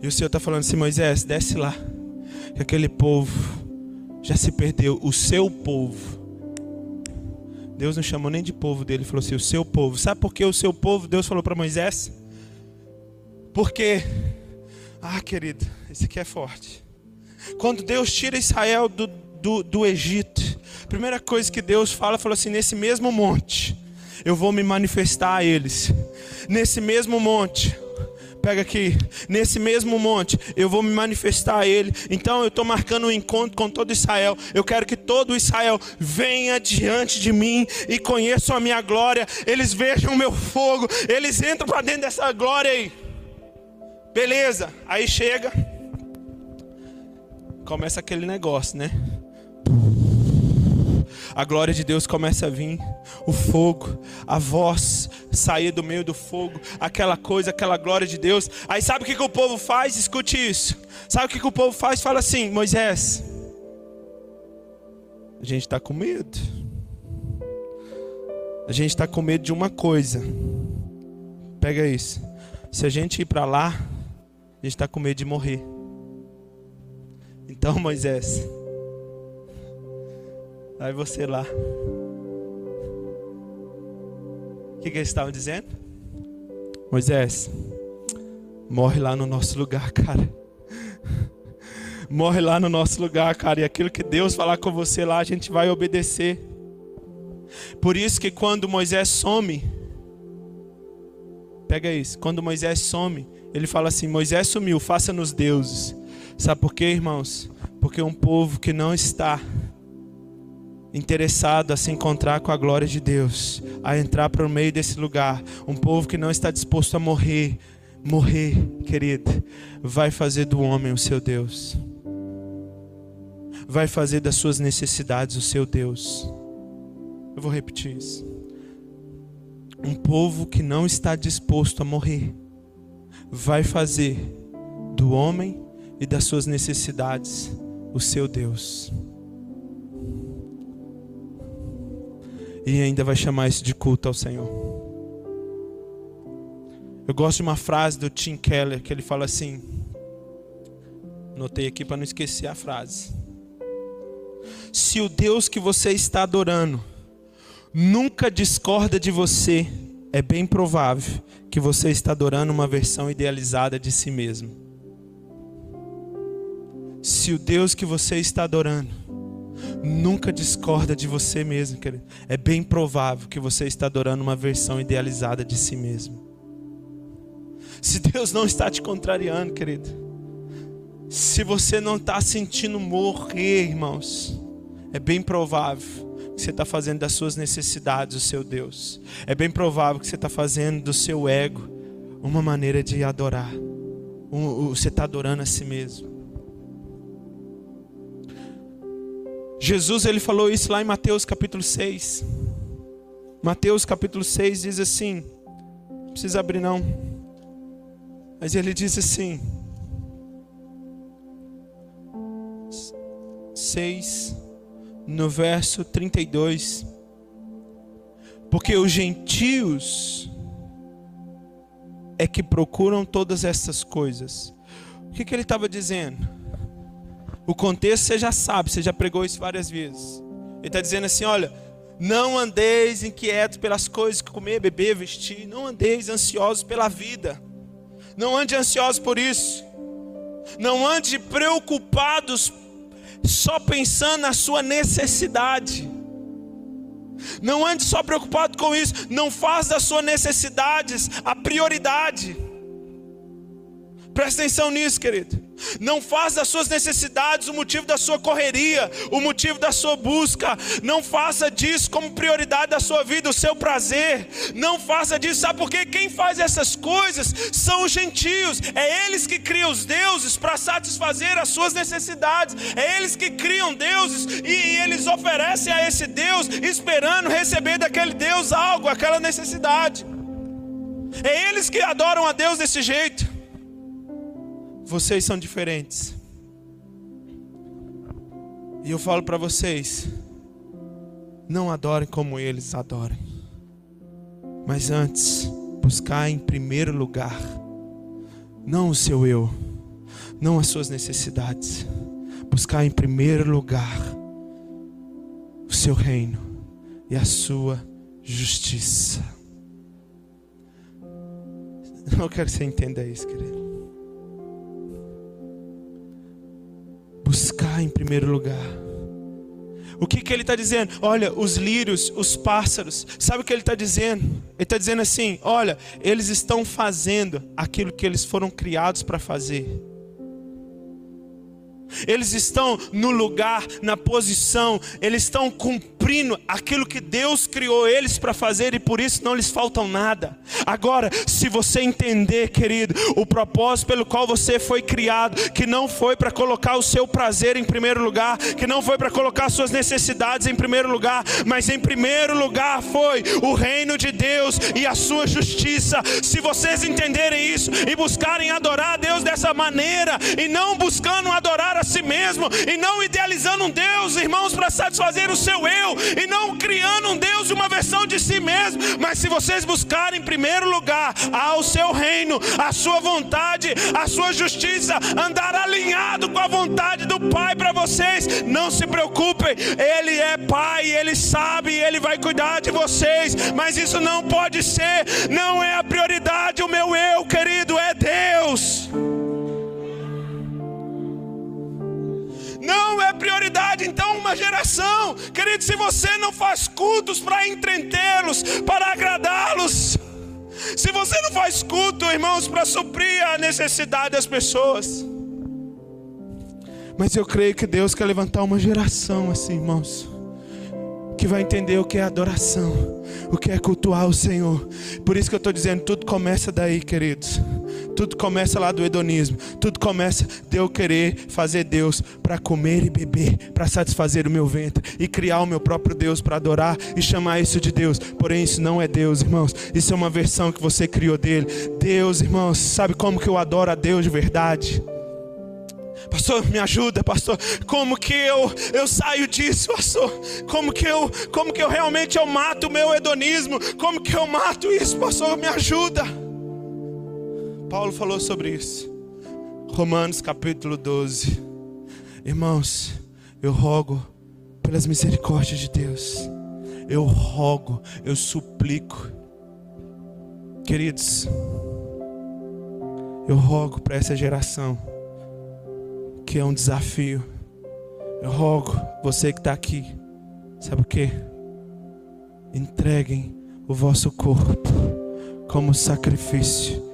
E o Senhor está falando assim: Moisés, desce lá. Que aquele povo já se perdeu. O seu povo Deus não chamou nem de povo dele, falou assim: o seu povo. Sabe por que o seu povo? Deus falou para Moisés: porque, ah, querido, esse aqui é forte. Quando Deus tira Israel do, do, do Egito, primeira coisa que Deus fala, falou assim: nesse mesmo monte, eu vou me manifestar a eles. Nesse mesmo monte, Pega aqui, nesse mesmo monte, eu vou me manifestar a ele. Então eu estou marcando um encontro com todo Israel. Eu quero que todo Israel venha diante de mim e conheçam a minha glória. Eles vejam o meu fogo, eles entram para dentro dessa glória aí. Beleza, aí chega, começa aquele negócio, né? A glória de Deus começa a vir, o fogo, a voz sair do meio do fogo, aquela coisa, aquela glória de Deus. Aí sabe o que, que o povo faz? Escute isso. Sabe o que, que o povo faz? Fala assim: Moisés, a gente está com medo. A gente está com medo de uma coisa. Pega isso. Se a gente ir para lá, a gente está com medo de morrer. Então, Moisés, Aí você lá. O que, que eles estavam dizendo? Moisés, morre lá no nosso lugar, cara. [laughs] Morre lá no nosso lugar, cara. E aquilo que Deus falar com você lá, a gente vai obedecer. Por isso que quando Moisés some, pega isso. Quando Moisés some, ele fala assim: Moisés sumiu, faça-nos deuses. Sabe por quê, irmãos? Porque um povo que não está interessado a se encontrar com a glória de Deus, a entrar para o meio desse lugar, um povo que não está disposto a morrer, Morrer, querido, vai fazer do homem o seu Deus. Vai fazer das suas necessidades o seu Deus. Eu vou repetir isso. Um povo que não está disposto a morrer vai fazer do homem e das suas necessidades o seu Deus. E ainda vai chamar isso de culto ao Senhor. Eu gosto de uma frase do Tim Keller que ele fala assim. Notei aqui para não esquecer a frase. Se o Deus que você está adorando nunca discorda de você, é bem provável que você está adorando uma versão idealizada de si mesmo se o Deus que você está adorando nunca discorda de você mesmo, querido, é bem provável que você está adorando uma versão idealizada de si mesmo. Se Deus não está te contrariando, querido, se você não está sentindo morrer, irmãos, é bem provável que você está fazendo das suas necessidades o seu Deus. É bem provável que você está fazendo do seu ego uma maneira de adorar. Você está adorando a si mesmo. Jesus ele falou isso lá em Mateus capítulo 6. Mateus capítulo 6 diz assim: não precisa abrir não. Mas ele diz assim: 6 no verso 32. Porque os gentios é que procuram todas essas coisas. O que, que ele estava dizendo? O contexto você já sabe, você já pregou isso várias vezes. Ele está dizendo assim: olha, não andeis inquietos pelas coisas que comer, beber, vestir. Não andeis ansiosos pela vida. Não ande ansiosos por isso. Não ande preocupados só pensando na sua necessidade. Não ande só preocupado com isso. Não faça das suas necessidades a prioridade. Presta atenção nisso, querido. Não faça das suas necessidades o motivo da sua correria, o motivo da sua busca. Não faça disso como prioridade da sua vida, o seu prazer. Não faça disso, sabe por quê? Quem faz essas coisas são os gentios. É eles que criam os deuses para satisfazer as suas necessidades. É eles que criam deuses e eles oferecem a esse Deus esperando receber daquele Deus algo, aquela necessidade. É eles que adoram a Deus desse jeito. Vocês são diferentes. E eu falo para vocês: não adorem como eles adoram. Mas antes, buscar em primeiro lugar, não o seu eu, não as suas necessidades, buscar em primeiro lugar o seu reino e a sua justiça. [laughs] Eu quero que você entenda isso, querido. Buscar em primeiro lugar. O que, que ele está dizendo? Olha, os lírios, os pássaros, sabe o que ele está dizendo? Ele está dizendo assim: olha, eles estão fazendo aquilo que eles foram criados para fazer. Eles estão no lugar, na posição, eles estão cumprindo aquilo que Deus criou eles para fazer e por isso não lhes faltam nada. Agora, se você entender, querido, o propósito pelo qual você foi criado, que não foi para colocar o seu prazer em primeiro lugar, que não foi para colocar suas necessidades em primeiro lugar, mas em primeiro lugar foi o reino de Deus e a sua justiça. Se vocês entenderem isso e buscarem adorar a Deus dessa maneira e não buscando adorar a a si mesmo e não idealizando um Deus, irmãos, para satisfazer o seu eu e não criando um Deus uma versão de si mesmo. Mas se vocês buscarem em primeiro lugar ao seu reino, a sua vontade, a sua justiça, andar alinhado com a vontade do Pai para vocês, não se preocupem, Ele é Pai, Ele sabe, Ele vai cuidar de vocês, mas isso não pode ser, não é a prioridade, o meu eu, querido, é Deus. Não é prioridade. Então, uma geração, querido, se você não faz cultos para entretê-los, para agradá-los, se você não faz culto, irmãos, para suprir a necessidade das pessoas, mas eu creio que Deus quer levantar uma geração assim, irmãos que vai entender o que é adoração, o que é cultuar o Senhor. Por isso que eu estou dizendo, tudo começa daí, queridos. Tudo começa lá do hedonismo. Tudo começa de eu querer fazer Deus para comer e beber, para satisfazer o meu ventre e criar o meu próprio Deus para adorar e chamar isso de Deus. Porém, isso não é Deus, irmãos. Isso é uma versão que você criou dele. Deus, irmãos, sabe como que eu adoro a Deus de verdade? Pastor, me ajuda, pastor. Como que eu eu saio disso, pastor? Como que eu como que eu realmente eu mato o meu hedonismo? Como que eu mato isso, pastor? Me ajuda. Paulo falou sobre isso. Romanos capítulo 12. Irmãos, eu rogo pelas misericórdias de Deus. Eu rogo, eu suplico. Queridos, eu rogo para essa geração que é um desafio. Eu rogo você que está aqui, sabe o que? Entreguem o vosso corpo como sacrifício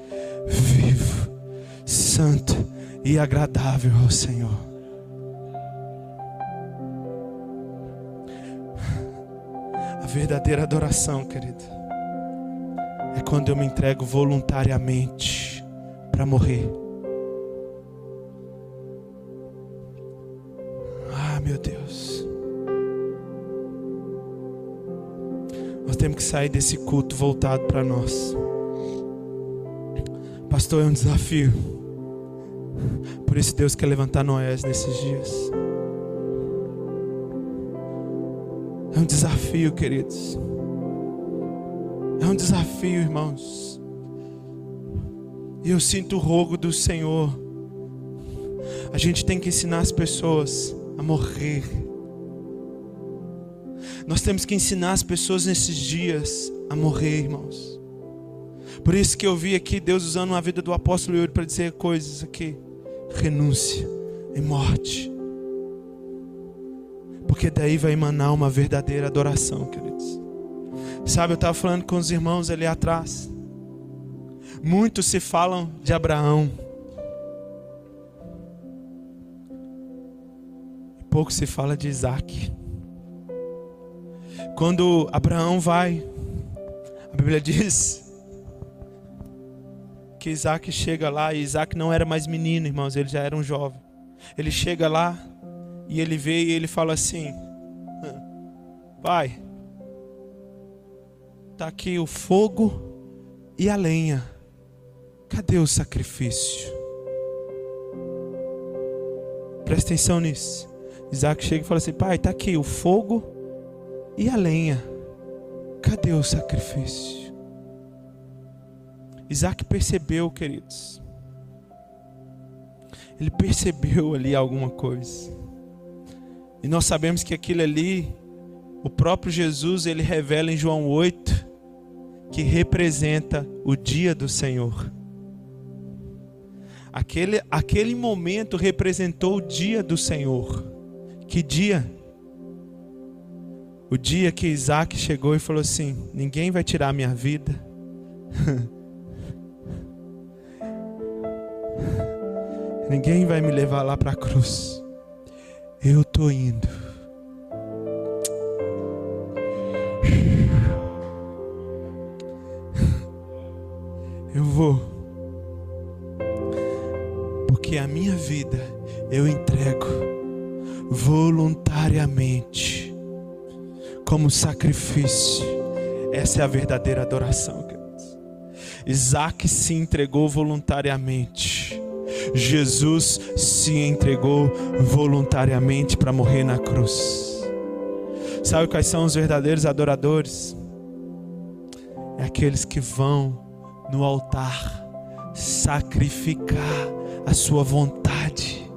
vivo, santo e agradável ao Senhor. A verdadeira adoração, querido, é quando eu me entrego voluntariamente para morrer. meu Deus. Nós temos que sair desse culto voltado para nós. Pastor, é um desafio. Por isso Deus quer levantar Noés nesses dias. É um desafio, queridos. É um desafio, irmãos. E eu sinto o rogo do Senhor. A gente tem que ensinar as pessoas a morrer. Nós temos que ensinar as pessoas nesses dias a morrer, irmãos. Por isso que eu vi aqui Deus usando a vida do apóstolo Yuri para dizer coisas aqui: renúncia e morte. Porque daí vai emanar uma verdadeira adoração, queridos. Sabe, eu estava falando com os irmãos ali atrás. Muitos se falam de Abraão. pouco se fala de Isaac. Quando Abraão vai, a Bíblia [laughs] diz que Isaac chega lá e Isaac não era mais menino, irmãos, ele já era um jovem. Ele chega lá e ele vê e ele fala assim: Pai, está aqui o fogo e a lenha, cadê o sacrifício? Presta atenção nisso. Isaac chega e fala assim: Pai, está aqui o fogo e a lenha. Cadê o sacrifício? Isaac percebeu, queridos. Ele percebeu ali alguma coisa. E nós sabemos que aquilo ali, o próprio Jesus, ele revela em João 8, que representa o dia do Senhor. Aquele, aquele momento representou o dia do Senhor. Que dia? O dia que Isaac chegou e falou assim: Ninguém vai tirar a minha vida. [laughs] Ninguém vai me levar lá para a cruz. Eu estou indo. Eu vou. Porque a minha vida eu entrego voluntariamente, como sacrifício. Essa é a verdadeira adoração. Isaac se entregou voluntariamente. Jesus se entregou voluntariamente para morrer na cruz. Sabe quais são os verdadeiros adoradores? É aqueles que vão no altar sacrificar a sua vontade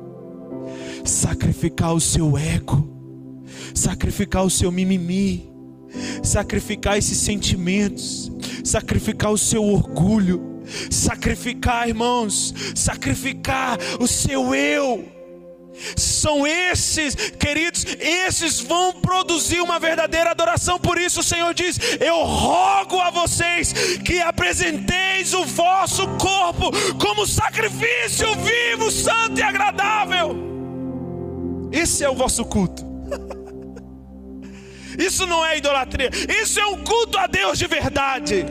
sacrificar o seu ego, sacrificar o seu mimimi, sacrificar esses sentimentos, sacrificar o seu orgulho, sacrificar, irmãos, sacrificar o seu eu. São esses, queridos, esses vão produzir uma verdadeira adoração. Por isso o Senhor diz: Eu rogo a vocês que apresenteis o vosso corpo como sacrifício vivo, santo e agradável. Esse é o vosso culto. [laughs] Isso não é idolatria, isso é um culto a Deus de verdade.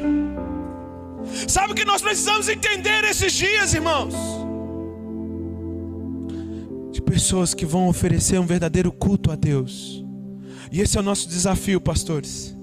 Sabe o que nós precisamos entender esses dias, irmãos? De pessoas que vão oferecer um verdadeiro culto a Deus. E esse é o nosso desafio, pastores.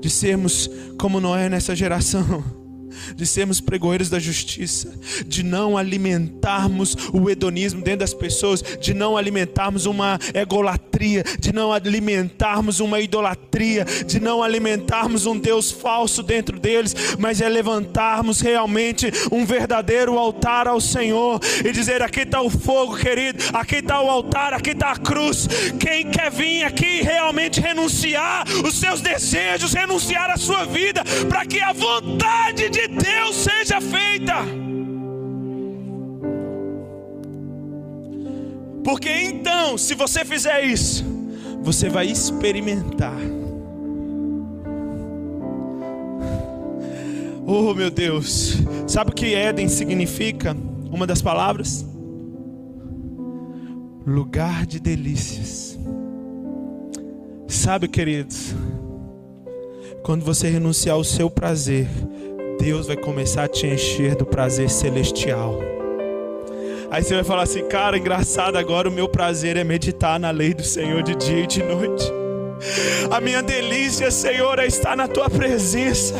De sermos como Noé nessa geração [laughs] de sermos pregoeiros da justiça, de não alimentarmos o hedonismo dentro das pessoas, de não alimentarmos uma egolatria, de não alimentarmos uma idolatria, de não alimentarmos um Deus falso dentro deles, mas é levantarmos realmente um verdadeiro altar ao Senhor e dizer: aqui está o fogo, querido, aqui está o altar, aqui está a cruz. Quem quer vir aqui realmente renunciar os seus desejos, renunciar a sua vida, para que a vontade de Deus seja feita. Porque então, se você fizer isso, você vai experimentar. Oh meu Deus, sabe o que Éden significa? Uma das palavras? Lugar de delícias. Sabe, queridos, quando você renunciar ao seu prazer, Deus vai começar a te encher do prazer celestial. Aí você vai falar assim, cara, engraçado, agora o meu prazer é meditar na lei do Senhor de dia e de noite. A minha delícia, Senhor, é estar na tua presença.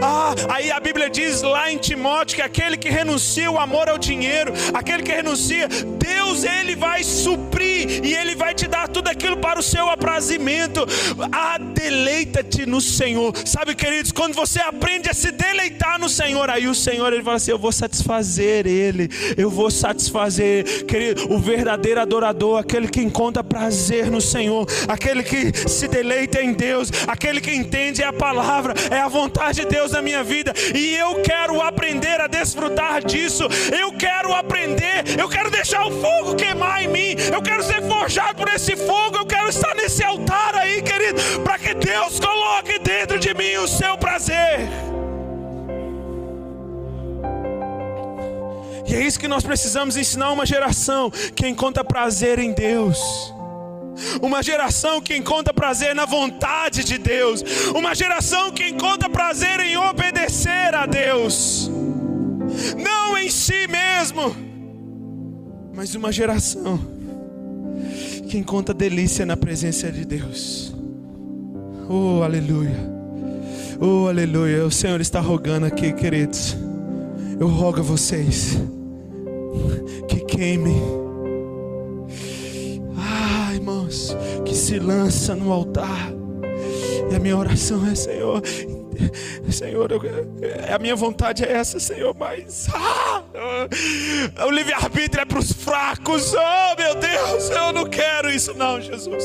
Ah, aí a Bíblia diz lá em Timóteo que aquele que renuncia o amor ao dinheiro, aquele que renuncia, Deus ele vai suprir e ele vai te dar tudo aquilo para o seu aprazimento. Ah, deleita-te no Senhor. Sabe, queridos, quando você aprende a se deleitar no Senhor, aí o Senhor ele fala assim: "Eu vou satisfazer ele. Eu vou satisfazer". Querido, o verdadeiro adorador, aquele que encontra prazer no Senhor, aquele que se deleita em Deus, aquele que entende a palavra, é a vontade de Deus na minha vida, e eu quero aprender a desfrutar disso, eu quero aprender, eu quero deixar o fogo queimar em mim, eu quero ser forjado por esse fogo, eu quero estar nesse altar aí, querido, para que Deus coloque dentro de mim o seu prazer. E é isso que nós precisamos ensinar uma geração. Que encontra prazer em Deus. Uma geração que encontra prazer na vontade de Deus. Uma geração que encontra prazer em obedecer a Deus. Não em si mesmo, mas uma geração que encontra delícia na presença de Deus. Oh, aleluia. Oh, aleluia. O Senhor está rogando aqui, queridos. Eu rogo a vocês que queimem que se lança no altar. E a minha oração é, Senhor, Senhor, eu, a minha vontade é essa, Senhor, mas ah, o livre-arbítrio é para os fracos. Oh, meu Deus, eu não quero isso, não, Jesus.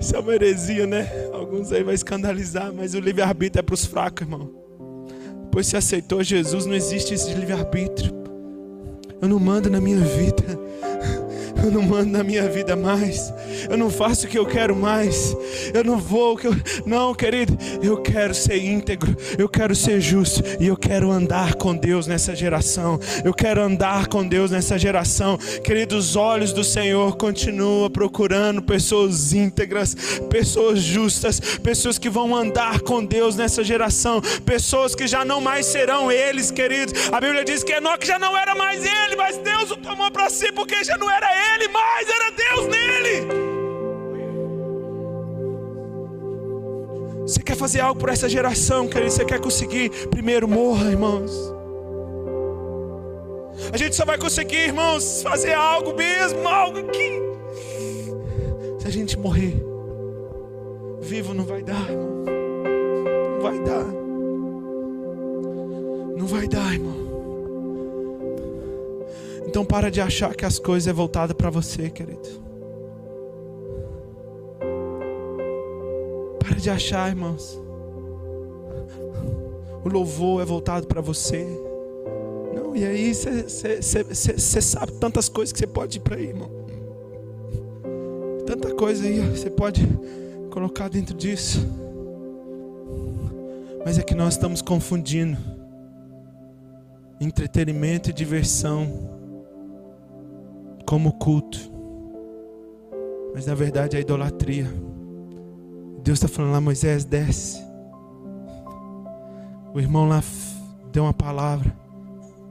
Isso é uma heresia, né? Alguns aí vai escandalizar, mas o livre-arbítrio é para os fracos, irmão. Pois se aceitou Jesus, não existe esse livre-arbítrio. Eu não mando na minha vida. Eu não mando na minha vida mais. Eu não faço o que eu quero mais. Eu não vou o que eu. Não, querido. Eu quero ser íntegro. Eu quero ser justo. E eu quero andar com Deus nessa geração. Eu quero andar com Deus nessa geração. Querido, os olhos do Senhor continuam procurando pessoas íntegras, pessoas justas, pessoas que vão andar com Deus nessa geração. Pessoas que já não mais serão eles, queridos. A Bíblia diz que Enoque já não era mais ele, mas Deus o tomou para si porque já não era ele mais, era Deus nele. Você quer fazer algo por essa geração, querido? Você quer conseguir? Primeiro morra, irmãos. A gente só vai conseguir, irmãos, fazer algo mesmo, algo que se a gente morrer. Vivo não vai dar, irmão. Não vai dar. Não vai dar, irmão. Então para de achar que as coisas é voltada para você, querido. Para de achar, irmãos. O louvor é voltado para você. Não, e aí você sabe tantas coisas que você pode ir para aí, irmão. Tanta coisa aí você pode colocar dentro disso. Mas é que nós estamos confundindo entretenimento e diversão como culto. Mas na verdade é idolatria. Deus está falando lá, Moisés, desce. O irmão lá deu uma palavra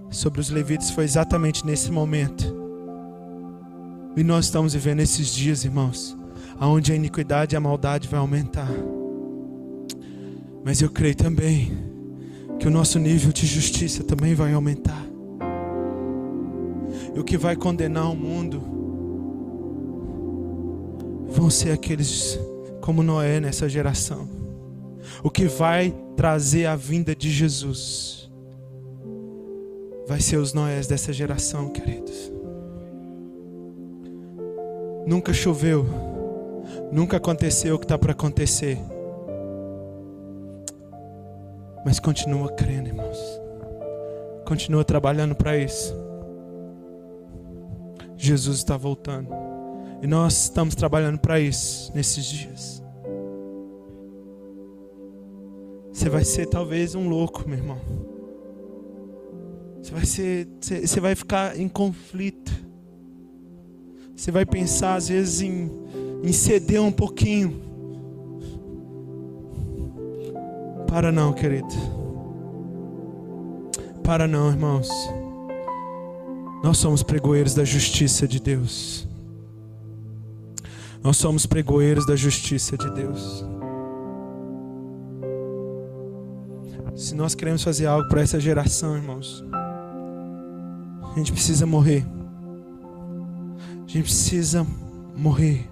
sobre os levitas, foi exatamente nesse momento. E nós estamos vivendo esses dias, irmãos, aonde a iniquidade e a maldade vai aumentar. Mas eu creio também que o nosso nível de justiça também vai aumentar. O que vai condenar o mundo vão ser aqueles como Noé nessa geração. O que vai trazer a vinda de Jesus vai ser os Noés dessa geração, queridos. Nunca choveu, nunca aconteceu o que está para acontecer. Mas continua crendo, irmãos. Continua trabalhando para isso. Jesus está voltando. E nós estamos trabalhando para isso nesses dias. Você vai ser talvez um louco, meu irmão. Você vai ser, você vai ficar em conflito. Você vai pensar às vezes em, em ceder um pouquinho. Para não, querido. Para não, irmãos. Nós somos pregoeiros da justiça de Deus. Nós somos pregoeiros da justiça de Deus. Se nós queremos fazer algo para essa geração, irmãos, a gente precisa morrer. A gente precisa morrer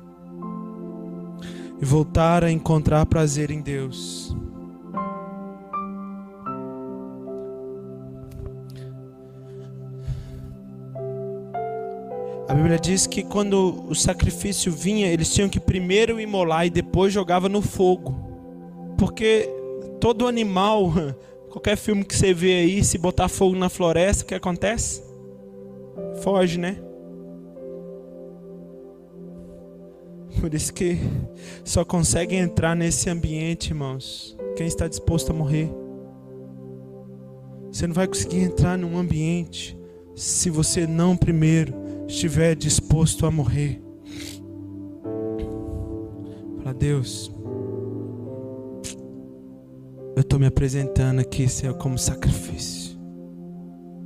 e voltar a encontrar prazer em Deus. Bíblia diz que quando o sacrifício vinha, eles tinham que primeiro imolar e depois jogava no fogo. Porque todo animal, [laughs] qualquer filme que você vê aí, se botar fogo na floresta, o que acontece? Foge, né? Por isso que só consegue entrar nesse ambiente, irmãos, quem está disposto a morrer. Você não vai conseguir entrar num ambiente se você não primeiro estiver disposto a morrer. Fala, Deus, eu estou me apresentando aqui, Senhor, como sacrifício.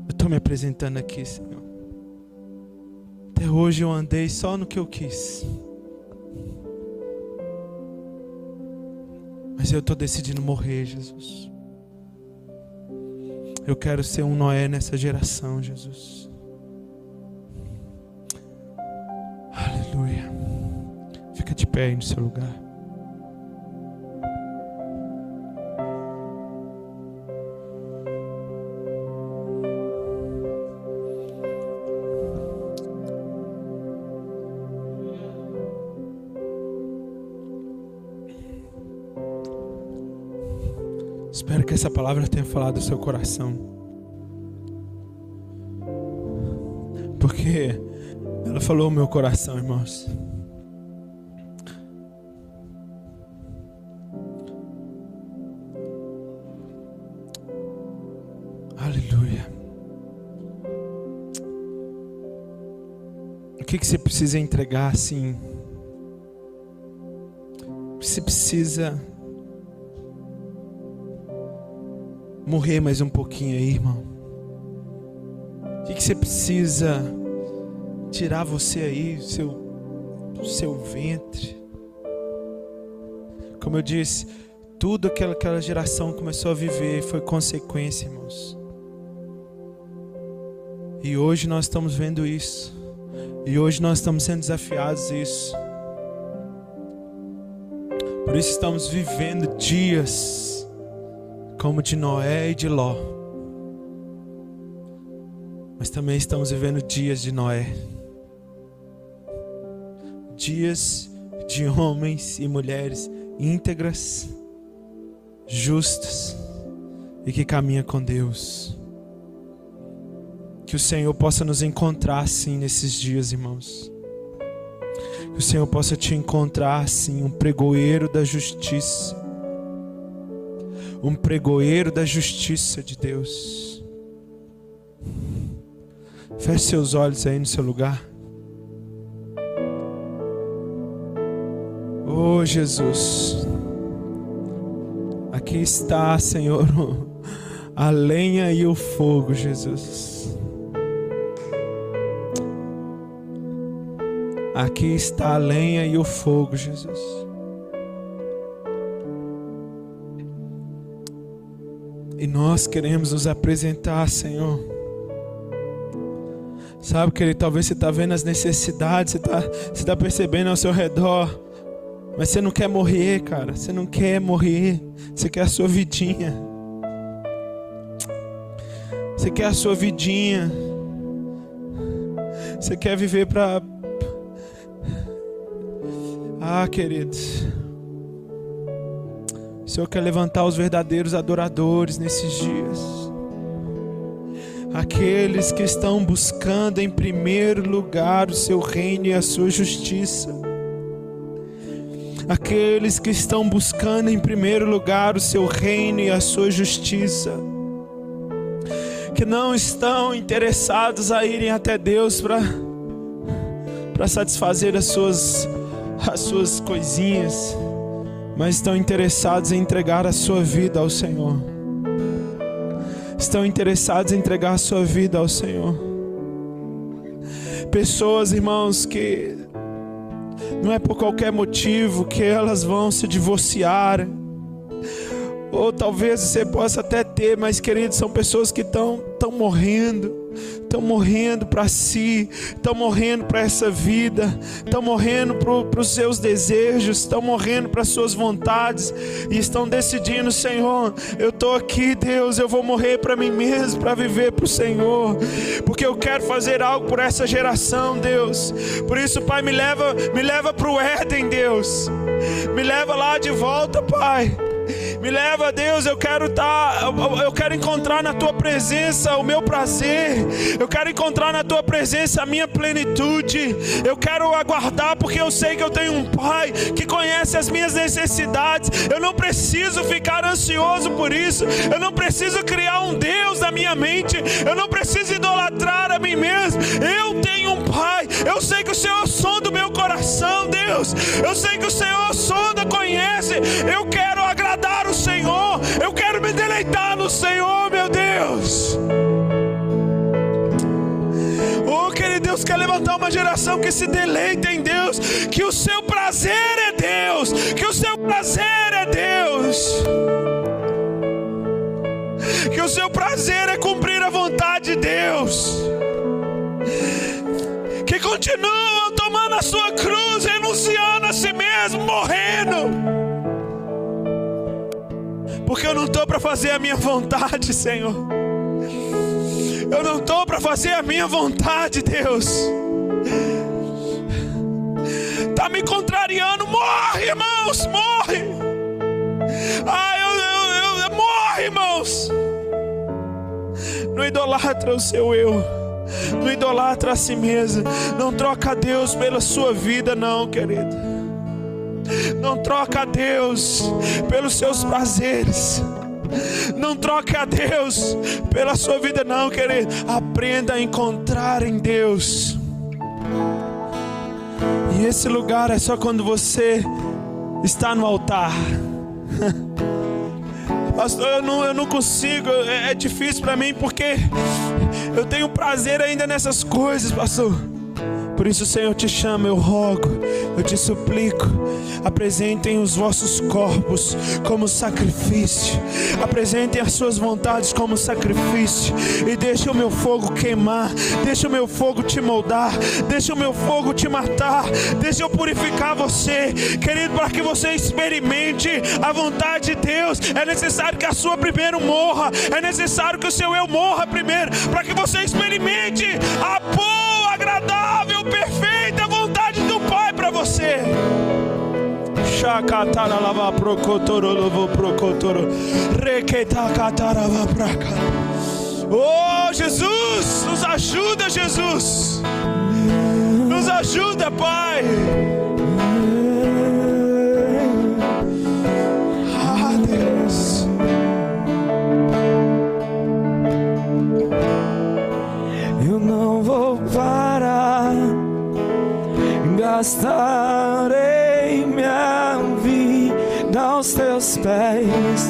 Eu estou me apresentando aqui, Senhor. Até hoje eu andei só no que eu quis. Mas eu estou decidindo morrer, Jesus. Eu quero ser um Noé nessa geração, Jesus. Fica de pé aí no seu lugar. Espero que essa palavra tenha falado do seu coração. Porque ela falou o meu coração, irmãos. que, que você precisa entregar assim? Você precisa morrer mais um pouquinho aí, irmão. O que, que você precisa tirar você aí, seu, seu ventre? Como eu disse, tudo aquela, aquela geração começou a viver foi consequência, irmãos. E hoje nós estamos vendo isso. E hoje nós estamos sendo desafiados a isso. Por isso estamos vivendo dias como de Noé e de Ló. Mas também estamos vivendo dias de Noé. Dias de homens e mulheres íntegras, justas e que caminham com Deus. Que o Senhor possa nos encontrar assim nesses dias, irmãos. Que o Senhor possa te encontrar assim, um pregoeiro da justiça. Um pregoeiro da justiça de Deus. Feche seus olhos aí no seu lugar. Oh Jesus, aqui está, Senhor, a lenha e o fogo, Jesus. Aqui está a lenha e o fogo, Jesus. E nós queremos nos apresentar, Senhor. Sabe, querido, talvez você está vendo as necessidades, você está tá percebendo ao seu redor. Mas você não quer morrer, cara. Você não quer morrer. Você quer a sua vidinha. Você quer a sua vidinha. Você quer viver para. Ah, queridos. O Senhor quer levantar os verdadeiros adoradores nesses dias. Aqueles que estão buscando em primeiro lugar o seu reino e a sua justiça aqueles que estão buscando em primeiro lugar o seu reino e a sua justiça, que não estão interessados a irem até Deus para para satisfazer as suas as suas coisinhas, mas estão interessados em entregar a sua vida ao Senhor. Estão interessados em entregar a sua vida ao Senhor. Pessoas, irmãos, que não é por qualquer motivo que elas vão se divorciar. Ou talvez você possa até ter, mas queridos, são pessoas que estão estão morrendo estão morrendo para si, estão morrendo para essa vida, estão morrendo para os seus desejos, estão morrendo para as suas vontades e estão decidindo, Senhor, eu estou aqui, Deus, eu vou morrer para mim mesmo, para viver para o Senhor, porque eu quero fazer algo por essa geração, Deus. Por isso, Pai, me leva, me leva para o Éden, Deus. Me leva lá de volta, Pai. Me leva, Deus, eu quero estar, tá, eu quero encontrar na tua presença o meu prazer. Eu quero encontrar na tua presença a minha plenitude. Eu quero aguardar porque eu sei que eu tenho um pai que conhece as minhas necessidades. Eu não preciso ficar ansioso por isso. Eu não preciso criar um Deus na minha mente. Eu não preciso idolatrar a mim mesmo. Eu tenho um pai. Eu sei que o Senhor sonda o meu coração, Deus. Eu sei que o Senhor sonda, conhece. Eu quero agradar o Senhor. Eu quero me deleitar no Senhor, meu Deus. Oh, querido Deus quer levantar uma geração que se deleita em Deus, que o seu prazer é Deus, que o seu prazer é Deus, que o seu prazer é cumprir a vontade de Deus, que continuam tomando a sua cruz, renunciando a si mesmo, morrendo porque eu não estou para fazer a minha vontade, Senhor. Eu não estou para fazer a minha vontade, Deus. Está me contrariando, morre, irmãos, morre. Ah, eu, eu, eu, morre, irmãos. Não idolatra o seu eu. Não idolatra a si mesmo. Não troca Deus pela sua vida, não, querido. Não troca a Deus pelos seus prazeres. Não troque a Deus pela sua vida, não, querido. Aprenda a encontrar em Deus. E esse lugar é só quando você está no altar. [laughs] Pastor, eu não, eu não consigo, é, é difícil para mim porque eu tenho prazer ainda nessas coisas, pastor. Por isso, Senhor, eu te chamo, eu rogo, eu te suplico. Apresentem os vossos corpos como sacrifício. Apresentem as suas vontades como sacrifício. E deixe o meu fogo queimar. Deixe o meu fogo te moldar. Deixe o meu fogo te matar. Deixe eu purificar você, querido, para que você experimente a vontade de Deus. É necessário que a sua primeiro morra. É necessário que o seu eu morra primeiro, para que você experimente a boa, agradável, perfeita vontade do Pai para você. Shakatara lava procotoro lovo procotoro. Requetacatara va praca. Oh Jesus, nos ajuda, Jesus. Nos ajuda, Pai. Ah, Deus. Eu não vou parar, Gastarei minha vida aos teus pés.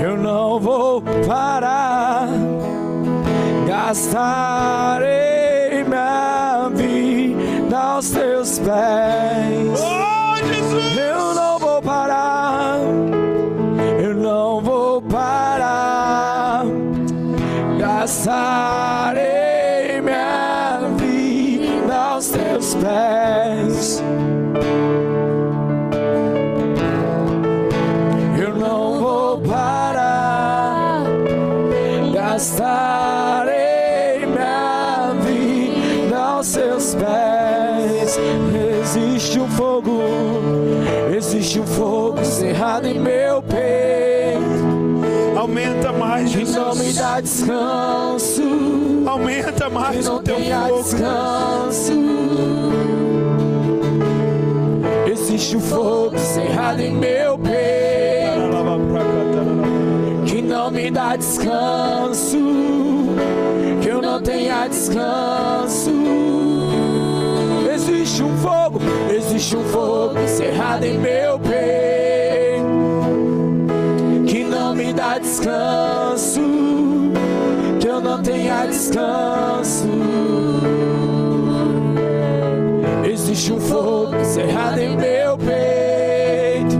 Eu não vou parar. Gastarei minha vida aos teus pés. Oh! Pés. Eu não vou parar, gastarei minha vida aos seus pés. Existe um fogo, existe um fogo cerrado em meu peito, Aumenta mais, que não me Jesus. dá descanso, Aumenta mais o teu fogo. descanso. Existe um fogo cerrado em meu peito que não me dá descanso, que eu não tenha descanso. Existe um fogo, existe um fogo cerrado em meu peito, que não me dá descanso, que eu não tenha descanso. Existe um fogo cerrado em meu peito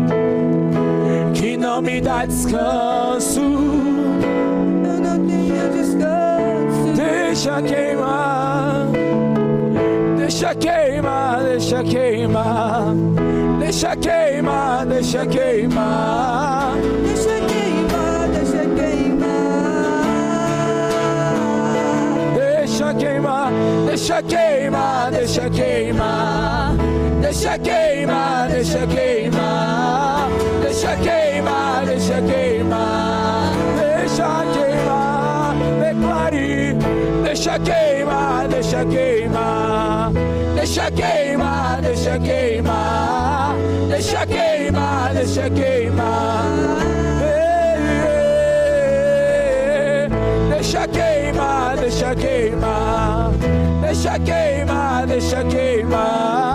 que não me dá descanso. Eu não tenho descanso. Deixa queimar, deixa queimar, deixa queimar, deixa queimar, deixa queimar. Deixa queimar, deixa queimar. Deixa queimar, deixa queimar, deixa queimar, deixa queimar, deixa queimar, deixa queimar, deixa queimar, deixa queimar, declare, deixa queimar, deixa queimar, deixa queimar, deixa queimar, deixa queimar, deixa queimar. Ei, ei, Deixa queimar, deixa queimar, deixa queimar, deixa queimar,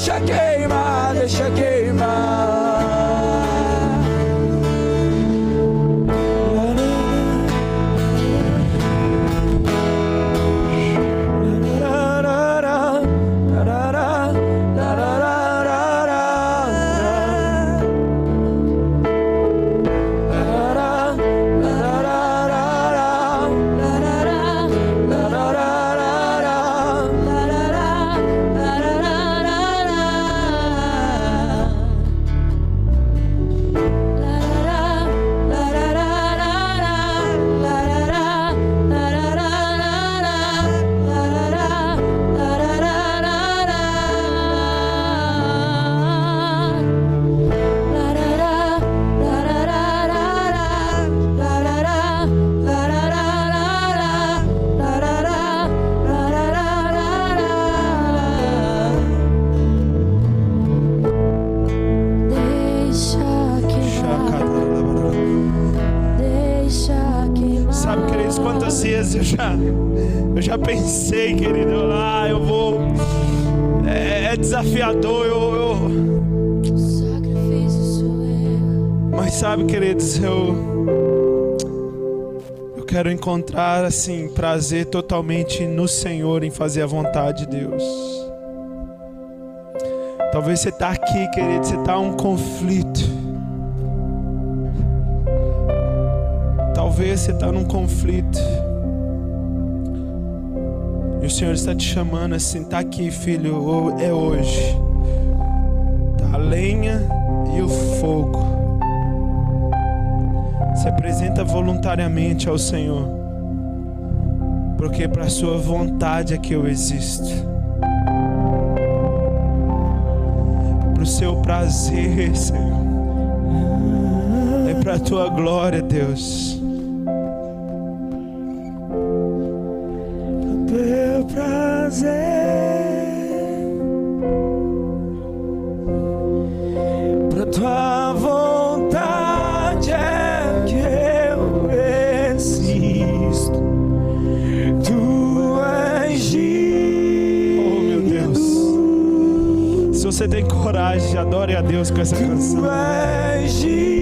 deixa queimar, deixa queimar. Queridos, quantas vezes eu já, eu já pensei, querido, ah, eu vou. É, é desafiador, eu, eu. Mas sabe, queridos, eu. Eu quero encontrar, assim, prazer totalmente no Senhor em fazer a vontade de Deus. Talvez você está aqui, querido, você está um conflito. Talvez você está num conflito. E o Senhor está te chamando assim, tá aqui, filho, ho- é hoje. Tá a lenha e o fogo. Se apresenta voluntariamente ao Senhor. Porque para sua vontade é que eu existo. Para o seu prazer, Senhor. É para a tua glória, Deus. Prazer, pra tua vontade é que eu existo. Tu és Oh, meu Deus. Se você tem coragem, adore a Deus com essa canção. Tu és